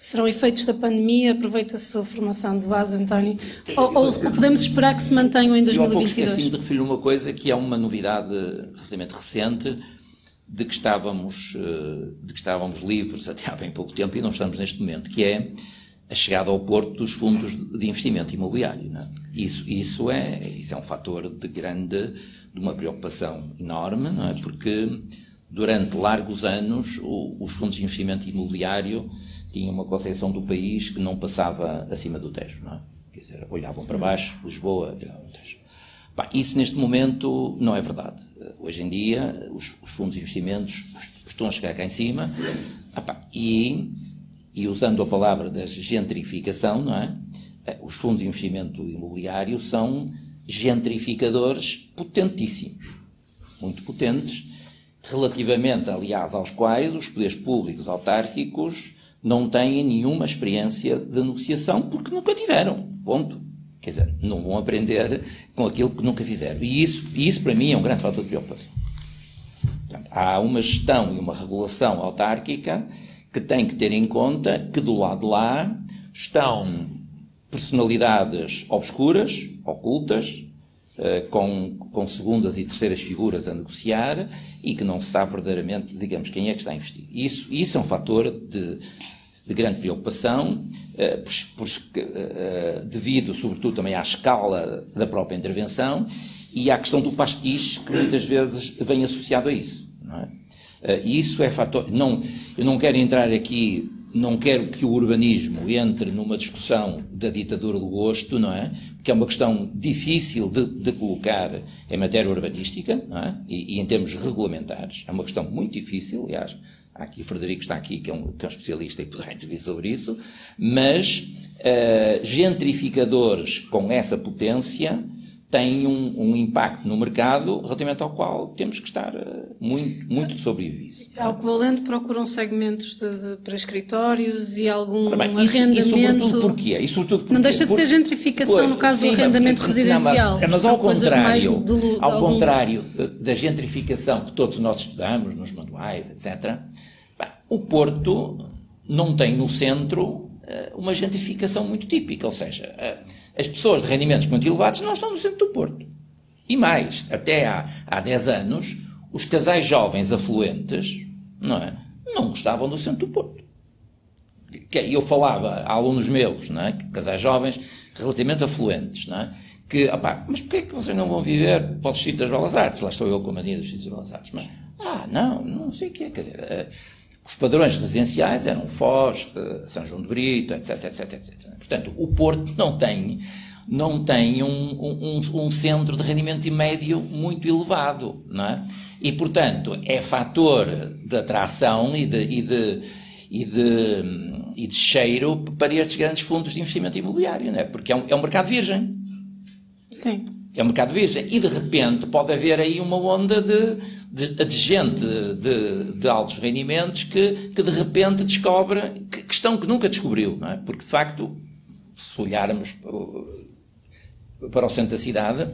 serão efeitos da pandemia? Aproveita a sua formação de base, António. Ou, ou, podemos esperar que se mantenham em 2022? Eu há pouco esqueci de referir uma coisa que é uma novidade relativamente recente, de que estávamos, eh, de que estávamos livres até há bem pouco tempo e não estamos neste momento, que é a chegada ao Porto dos fundos de investimento imobiliário. É? Isso, isso, é, isso é um fator de grande, de uma preocupação enorme, não é? porque durante largos anos o, os fundos de investimento imobiliário tinham uma concepção do país que não passava acima do Tejo, não é? Quer dizer, olhavam para baixo, Lisboa, olhavam Tejo. Bah, isso neste momento não é verdade. Hoje em dia, os, os fundos de investimentos estão a chegar cá em cima ah, e, e usando a palavra da gentrificação, não é? Eh, os fundos de investimento imobiliário são gentrificadores potentíssimos, muito potentes, relativamente, aliás, aos quais os poderes públicos autárquicos não têm nenhuma experiência de negociação porque nunca tiveram. Ponto. Quer dizer, não vão aprender com aquilo que nunca fizeram. E isso, isso para mim, é um grande fator de preocupação. Portanto, há uma gestão e uma regulação autárquica que tem que ter em conta que do lado de lá estão personalidades obscuras, ocultas, eh, com, com segundas e terceiras figuras a negociar e que não se sabe verdadeiramente, digamos, quem é que está a investir. Isso, isso é um fator de, de grande preocupação, eh, eh, devido, sobretudo, também à escala da própria intervenção e à questão do pastiche, que muitas vezes vem associado a isso. Não é? Eh, isso é fator. Não, eu não quero entrar aqui não quero que o urbanismo entre numa discussão da ditadura do gosto, não é? Que é uma questão difícil de, de colocar em matéria urbanística, não é? E, e, em termos regulamentares. É uma questão muito difícil, aliás. Aqui o Frederico está aqui, que é um, que é um especialista e poderá intervir sobre isso. Mas uh, gentrificadores com essa potência tem um, um, impacto no mercado relativamente ao qual temos que estar uh, muito, muito de sobreviver. Ao que valente procuram segmentos de, de, para escritórios e algum bem, arrendamento. Isso, sobretudo porquê? E sobretudo porquê? Não deixa de ser gentrificação no caso sim, do arrendamento não, residencial. Não, mas, mas ao contrário, do, ao algum... contrário eh, da gentrificação que todos nós estudamos nos manuais, etc., bem, o Porto não tem no centro eh, uma gentrificação muito típica, ou seja, as pessoas de rendimentos muito elevados não estão no centro do Porto. E mais, até há, há 10 anos, os casais jovens afluentes não, é, não gostavam do centro do Porto. Eu falava a alunos meus, não é, casais jovens relativamente afluentes, não é, que, opá, mas porquê é que vocês não vão viver para os sítios das Belas Artes? Lá estou eu com a mania dos sítios das Belas Artes. Mas, ah, não, não sei o que é. Quer dizer, uh, os padrões residenciais eram Foz, uh, São João de Brito, etc, etc, etc. Portanto, o Porto não tem, não tem um, um, um centro de rendimento médio muito elevado, não é? E, portanto, é fator de atração e de, e de, e de, e de cheiro para estes grandes fundos de investimento imobiliário, não é? Porque é um, é um mercado virgem. Sim. É um mercado virgem. E, de repente, pode haver aí uma onda de, de, de gente de, de, altos rendimentos que, que, de repente, descobre que, questão que nunca descobriu, não é? Porque, de facto, se olharmos para o centro da cidade,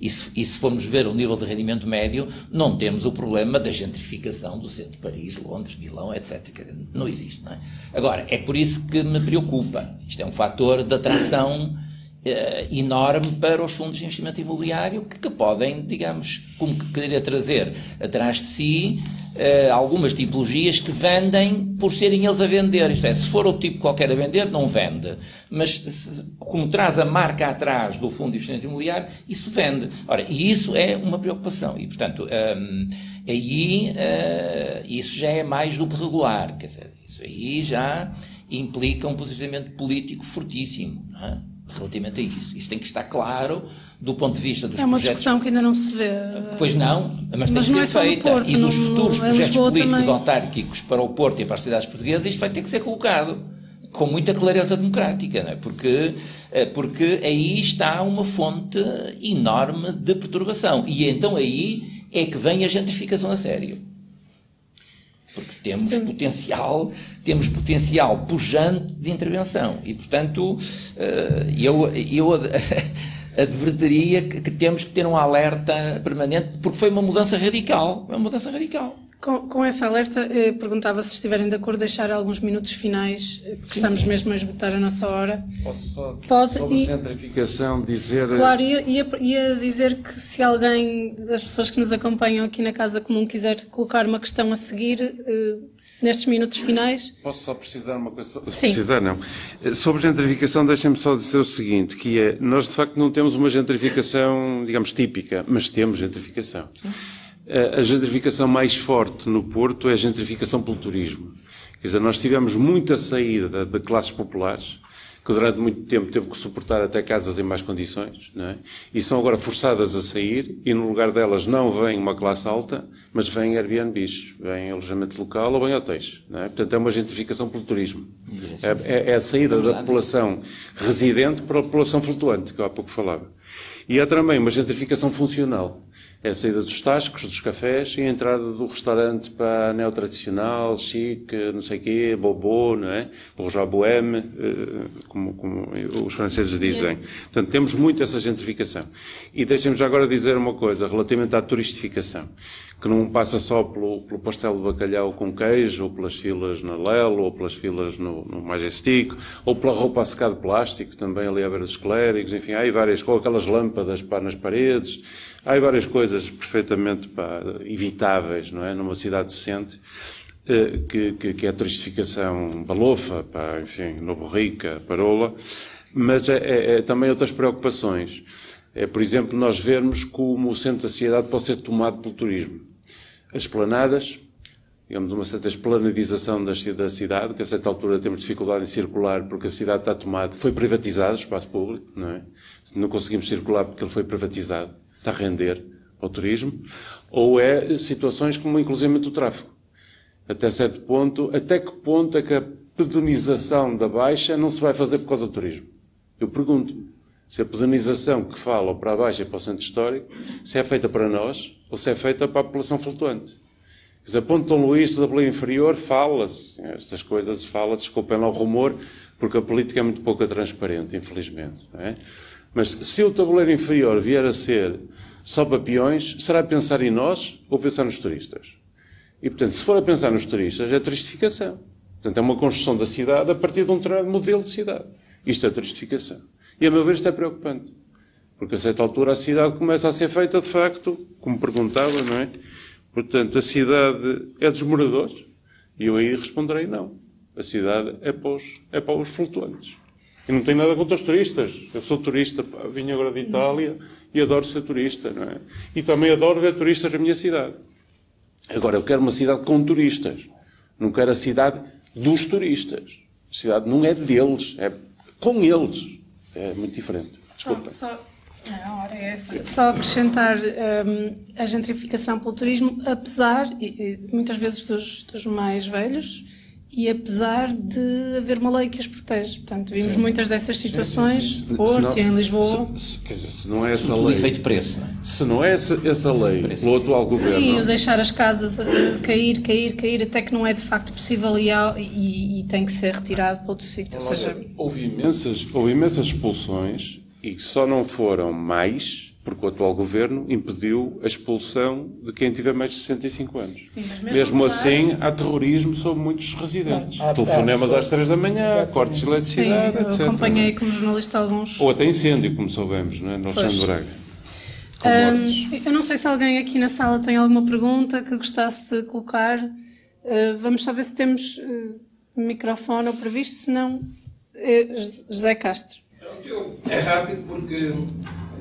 e se, e se, formos ver o nível de rendimento médio, não temos o problema da gentrificação do centro de Paris, Londres, Milão, etc. Não existe, não é? Agora, é por isso que me preocupa. Isto é um fator de atração eh, enorme para os fundos de investimento imobiliário que, que podem, digamos, como que querer trazer atrás de si uh, algumas tipologias que vendem por serem eles a vender. Isto é, se for o tipo qualquer a vender, não vende. Mas se, como traz a marca atrás do fundo de investimento imobiliário, isso vende. Ora, e isso é uma preocupação. E, portanto, um, ehm, aí uh, isso já é mais do que regular. Quer dizer, isso aí já implica um posicionamento político fortíssimo. Não é? Relativamente a isso. Isso tem que estar claro do ponto de vista dos projetos. É uma projetos... discussão que ainda não se vê. Pois não, mas, mas tem que ser é feita. Porto, e nos futuros projetos políticos também. autárquicos para o Porto e para as cidades portuguesas, isto vai ter que ser colocado com muita clareza democrática, não é? porque, eh, porque aí está uma fonte enorme de perturbação. E então aí é que vem a gentrificação a sério. Porque temos Sim. potencial temos potencial pujante de intervenção. E, portanto, eh, eu, eu advertiria que, que, temos que ter um alerta permanente, porque foi uma mudança radical. É uma mudança radical. Com, com essa alerta, eh, perguntava se estiverem de acordo deixar alguns minutos finais, eh, porque sim, estamos sim. mesmo a esgotar a nossa hora. Posso só, Pode, sobre e, gentrificação dizer... Claro, ia, ia, ia, dizer que se alguém das pessoas que nos acompanham aqui na Casa Comum quiser colocar uma questão a seguir... Eh, nestes minutos finais. Posso só precisar uma coisa? Sim. Precisar, não. Sobre gentrificação, deixem-me só dizer o seguinte, que é, nós de facto não temos uma gentrificação, digamos, típica, mas temos gentrificação. Sim. A gentrificação mais forte no Porto é a gentrificação pelo turismo. Quer dizer, nós tivemos muita saída de classes populares, que durante muito tempo teve que suportar até casas em más condições, não é? e são agora forçadas a sair, e no lugar delas não vem uma classe alta, mas vem Airbnbs, vem alojamento local ou vem hotéis. Não é? Portanto, é uma gentrificação pelo turismo. É, é, é a saída da população residente para a população flutuante, que eu há pouco falava. E há também uma gentrificação funcional é a saída dos tascos, dos cafés e a entrada do restaurante para neo-tradicional, chique, não sei o quê, bobô, não é? Bourgeois bohème, eh, como, como os franceses dizem. Portanto, temos muito essa gentrificação. E deixem-me já agora dizer uma coisa relativamente à turistificação que não passa só pelo, pelo pastel de bacalhau com queijo, ou pelas filas na Lelo, ou pelas filas no, no Majestic, ou pela roupa a secar de plástico, também ali à beira dos clérigos, enfim, há aí várias, com aquelas lâmpadas pá, nas paredes, há várias coisas perfeitamente pá, evitáveis, não é? Numa cidade decente, eh, que, que, que, é a turistificação balofa, pá, enfim, Novo Rica, Parola, mas é, é, é também outras preocupações é, por exemplo, nós vermos como o centro da cidade pode ser tomado pelo turismo. As esplanadas, digamos, uma certa esplanadização da cidade, que a certa altura temos dificuldade em circular porque a cidade está tomada, foi privatizado o espaço público, não é? Não conseguimos circular porque ele foi privatizado, está a render ao turismo, ou é situações como inclusive o tráfego. Até certo ponto, até que ponto é que a pedonização da Baixa não se vai fazer por causa do turismo? Eu pergunto-me se a pedonização que fala para a Baixa e para o centro histórico, se é feita para nós ou se é feita para a população flutuante. Quer dizer, Ponto Dom Luís, da Belém Inferior, fala-se, estas coisas fala-se, desculpem lá o rumor, porque a política é muito pouco transparente, infelizmente. É? Mas se o tabuleiro inferior vier a ser só para peões, será pensar em nós ou pensar nos turistas? E, portanto, se for a pensar nos turistas, é turistificação. Portanto, é uma construção da cidade a partir de um determinado modelo de cidade. Isto é turistificação. E, a meu ver, isto é preocupante. Porque, a certa altura, a cidade começa a ser feita, de facto, como perguntava, não é? Portanto, a cidade é dos moradores? E eu aí responderei não. A cidade é para os, é para os flutuantes. E não tenho nada contra os turistas. Eu sou turista, vim agora de Itália e adoro ser turista, não é? E também adoro ver turistas na minha cidade. Agora, eu quero uma cidade com turistas. Não quero a cidade dos turistas. A cidade não é deles, é com eles. É muito diferente. Desculpa. Só, só, hora é. Só acrescentar um, a gentrificação pelo turismo, apesar, e, e, muitas vezes, dos, dos mais velhos, e apesar de haver uma lei que os protege. Portanto, vimos sim. muitas dessas situações, sim, sim, Porto e em Lisboa. Se, se, quer dizer, se não é essa lei. efeito preço, não é? Se não é essa, essa lei pelo atual governo. Sim, o deixar as casas uh, cair, cair, cair, até que não é de facto possível e, e, e tem que ser retirado para outro sítio. Ou seja... houve, imensas, houve imensas expulsões e só não foram mais porque o atual governo impediu a expulsão de quem tiver mais de 65 anos. Sim, mesmo, mesmo assim, há terrorismo sobre muitos residentes. Há, Telefonemas às 3 da manhã, cortes de eletricidade, etc. acompanhei como jornalista alguns. Ou até incêndio, como soubemos, não é? no Alexandre Braga. Um, eu não sei se alguém aqui na sala tem alguma pergunta que gostasse de colocar. Uh, vamos saber se temos uh, microfone ou previsto, se não, uh, José Castro. É rápido porque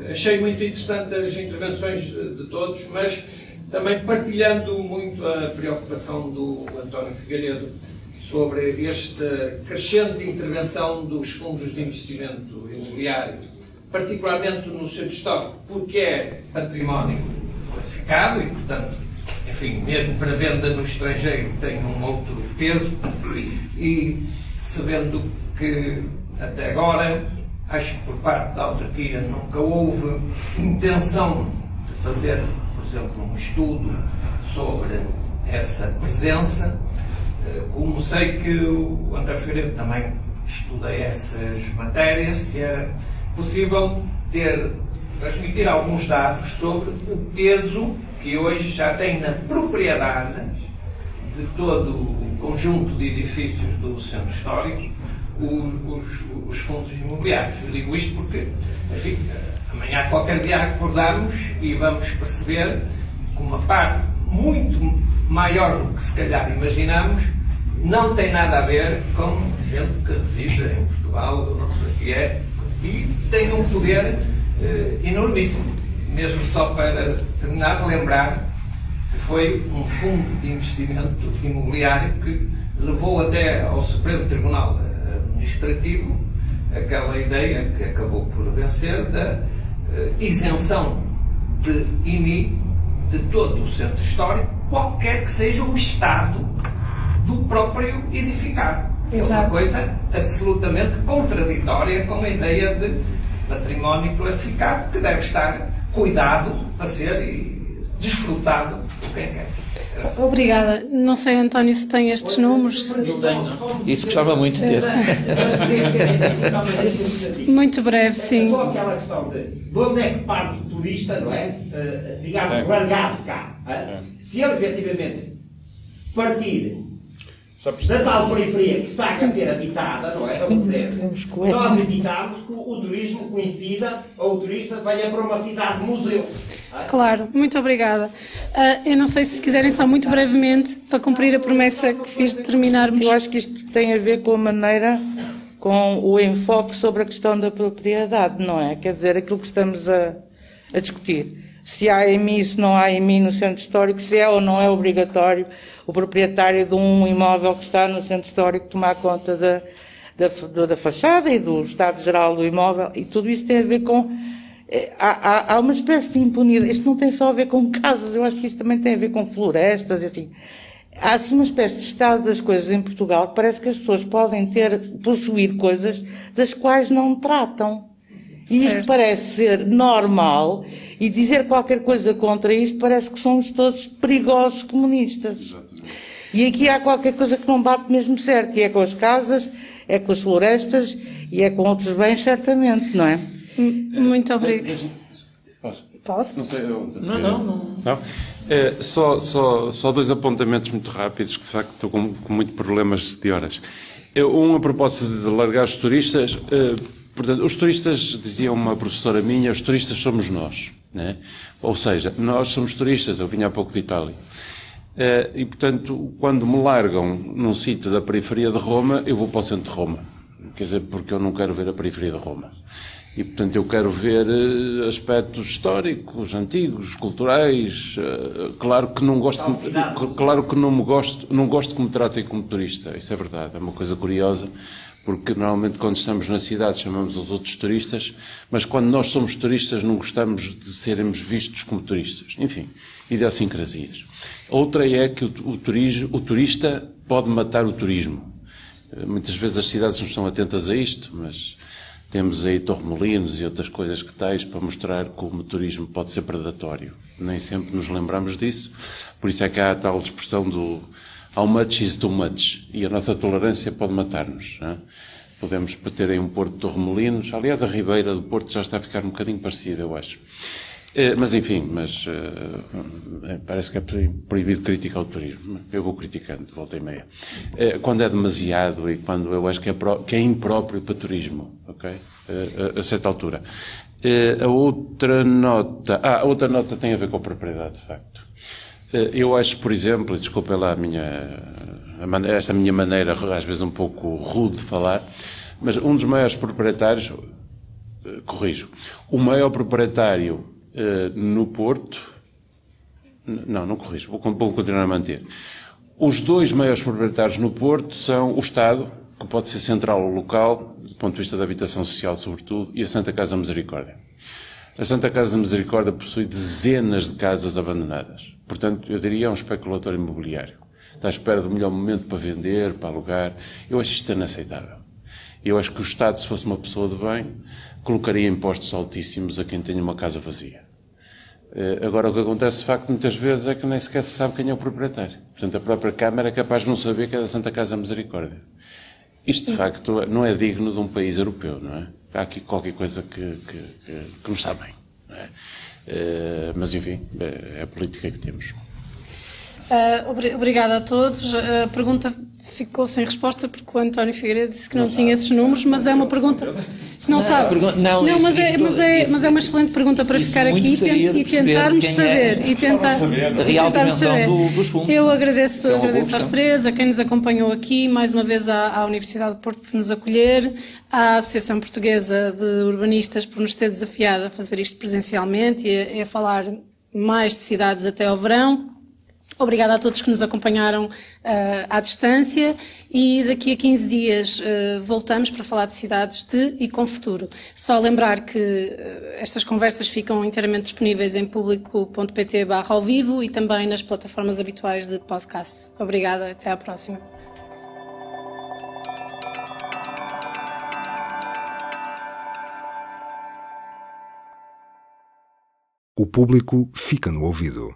achei muito interessante as intervenções de todos, mas também partilhando muito a preocupação do António Figueiredo sobre esta crescente intervenção dos fundos de investimento imobiliário, particularmente no centro histórico, porque é património classificado e, portanto, enfim, mesmo para venda no estrangeiro tem um outro peso. E sabendo que até agora acho que por parte da autarquia nunca houve intenção de fazer, por exemplo, um estudo sobre essa presença. Eh, como sei que o André Figueiredo também estuda essas matérias, se é possível ter, transmitir alguns dados sobre o peso que hoje já tem na propriedade de todo o conjunto de edifícios do centro histórico os, os, fundos imobiliários. Eu digo isto porque, enfim, amanhã qualquer dia acordamos e vamos perceber que uma parte muito maior do que se calhar imaginamos não tem nada a ver com gente que reside em Portugal, não sei o que é, e tem um poder eh, enormíssimo. Mesmo só para terminar, lembrar que foi um fundo de investimento imobiliário que levou até ao Supremo Tribunal administrativo aquela ideia que acabou por vencer da uh, isenção de IMI de todo o centro histórico, qualquer que seja o estado do próprio edificado. Exato. É uma coisa absolutamente contraditória com a ideia de património classificado que deve estar cuidado para ser desfrutado por quem quer. Obrigada. Não sei, António, se tem estes números. Se... Não tenho, Isso gostava muito de ter. muito breve, sim. Só aquela questão de, de onde é que parte o turista, não é? Uh, digamos, largado cá. Uh, se ele efetivamente partir da tal periferia que está a ser habitada, não é? Nós evitamos que o turismo coincida ou o turista venha para uma cidade museu. Claro, muito obrigada. Uh, eu não sei se quiserem só muito brevemente, para cumprir a promessa que fiz de terminarmos. Eu acho que isto tem a ver com a maneira, com o enfoque sobre a questão da propriedade, não é? Quer dizer, aquilo que estamos a, a discutir. se há EMI, se não há EMI no centro histórico, se é ou não é obrigatório o proprietário de um imóvel que está no centro histórico tomar conta da, da, da fachada e do estado geral do imóvel, e tudo isso tem a ver com. Eh, há, há, há uma espécie de impunidade. Isto não tem só a ver com casas, eu acho que isso também tem a ver com florestas e assim. Há assim uma espécie de estado das coisas em Portugal que parece que as pessoas podem ter, possuir coisas das quais não tratam. E certo. isto parece ser normal e dizer qualquer coisa contra isto parece que somos todos perigosos comunistas. E aqui há qualquer coisa que não bate mesmo certo, e é com as casas, é com as florestas e é com outros bens, certamente, não é? Muito obrigado. Posso? Posso? Não sei. Eu... Não, não, não. não? É, só, só, só dois apontamentos muito rápidos, que de facto estou com, com muitos problemas de horas. Um, a propósito de largar os turistas. Uh, portanto, os turistas, dizia uma professora minha, os turistas somos nós. Né? Ou seja, nós somos turistas. Eu vinha há pouco de Itália. Uh, e, portanto, quando me largam num sítio da periferia de Roma, eu vou para o centro de Roma. Quer dizer, porque eu não quero ver a periferia de Roma. E, portanto, eu quero ver uh, aspectos históricos, antigos, culturais. Uh, claro que não gosto, que, claro que não me gosto, não gosto que me tratem como turista. Isso é verdade. É uma coisa curiosa, porque normalmente quando estamos na cidade chamamos os outros turistas, mas quando nós somos turistas não gostamos de sermos vistos como turistas. Enfim, idiosincrasias. Outra é que o, o, turismo, o turista pode matar o turismo. Muitas vezes as cidades não estão atentas a isto, mas temos aí torremolinos e outras coisas que tais para mostrar como o turismo pode ser predatório. Nem sempre nos lembramos disso, por isso é que há a tal expressão do how much is too much, e a nossa tolerância pode matar-nos. Podemos ter aí um porto de torremolinos, aliás a ribeira do porto já está a ficar um bocadinho parecida, eu acho. Eh, mas enfim, mas uh, parece que é proibido criticar o turismo. Eu vou criticando, volta e meia. Quando é demasiado e quando eu acho que é, que é impróprio para turismo, ok? A, certa altura. a outra nota, ah, a outra nota tem a ver com a propriedade, de facto. eu acho, por exemplo, desculpem lá a minha, esta minha maneira, às vezes um pouco rude de falar, mas um dos maiores proprietários, corrijo, o maior proprietário eh, no Porto. Não, não corrijo, vou, vou continuar a manter. Os dois maiores proprietários no Porto são o Estado, que pode ser central ou local, do ponto de vista da habitação social, sobretudo, e a Santa Casa Misericórdia. A Santa Casa Misericórdia possui dezenas de casas abandonadas. Portanto, eu diria é um especulador imobiliário. Está à espera do melhor momento para vender, para alugar. Eu acho isto inaceitável. Eu acho que o Estado, se fosse uma pessoa de bem, colocaria impostos altíssimos a quem tem uma casa vazia. Eh, agora, o que acontece, de facto, muitas vezes é que nem sequer se sabe quem é o proprietário. Portanto, a própria Câmara é capaz de não saber que é da Santa Casa Misericórdia. Isto, de facto, não é digno de um país europeu, não é? Há aqui qualquer coisa que, que, que, não está bem. Não é? Uh, mas, enfim, é, é a política que temos. Uh, obrigada a todos. A pergunta ficou sem resposta porque o António Figueiredo disse que não, não tinha esses números, mas é uma pergunta. Não, sabe. Não, não mas, é, mas, é, mas é uma excelente pergunta para ficar aqui e, tentarmos é saber. É, e tentar, tentarmos saber. Do, Eu agradeço, é agradeço aos três, a quem nos acompanhou aqui, mais uma vez à, à Universidade de Porto por nos acolher, à Associação Portuguesa de Urbanistas por nos ter desafiado a fazer isto presencialmente e a, a falar mais de cidades até ao verão. Obrigada a todos que nos acompanharam uh, à distância e daqui a 15 dias uh, voltamos para falar de cidades de e com futuro. Só lembrar que uh, estas conversas ficam inteiramente disponíveis em público.pt ao vivo e também nas plataformas habituais de podcast. Obrigada, até à próxima. O público fica no ouvido.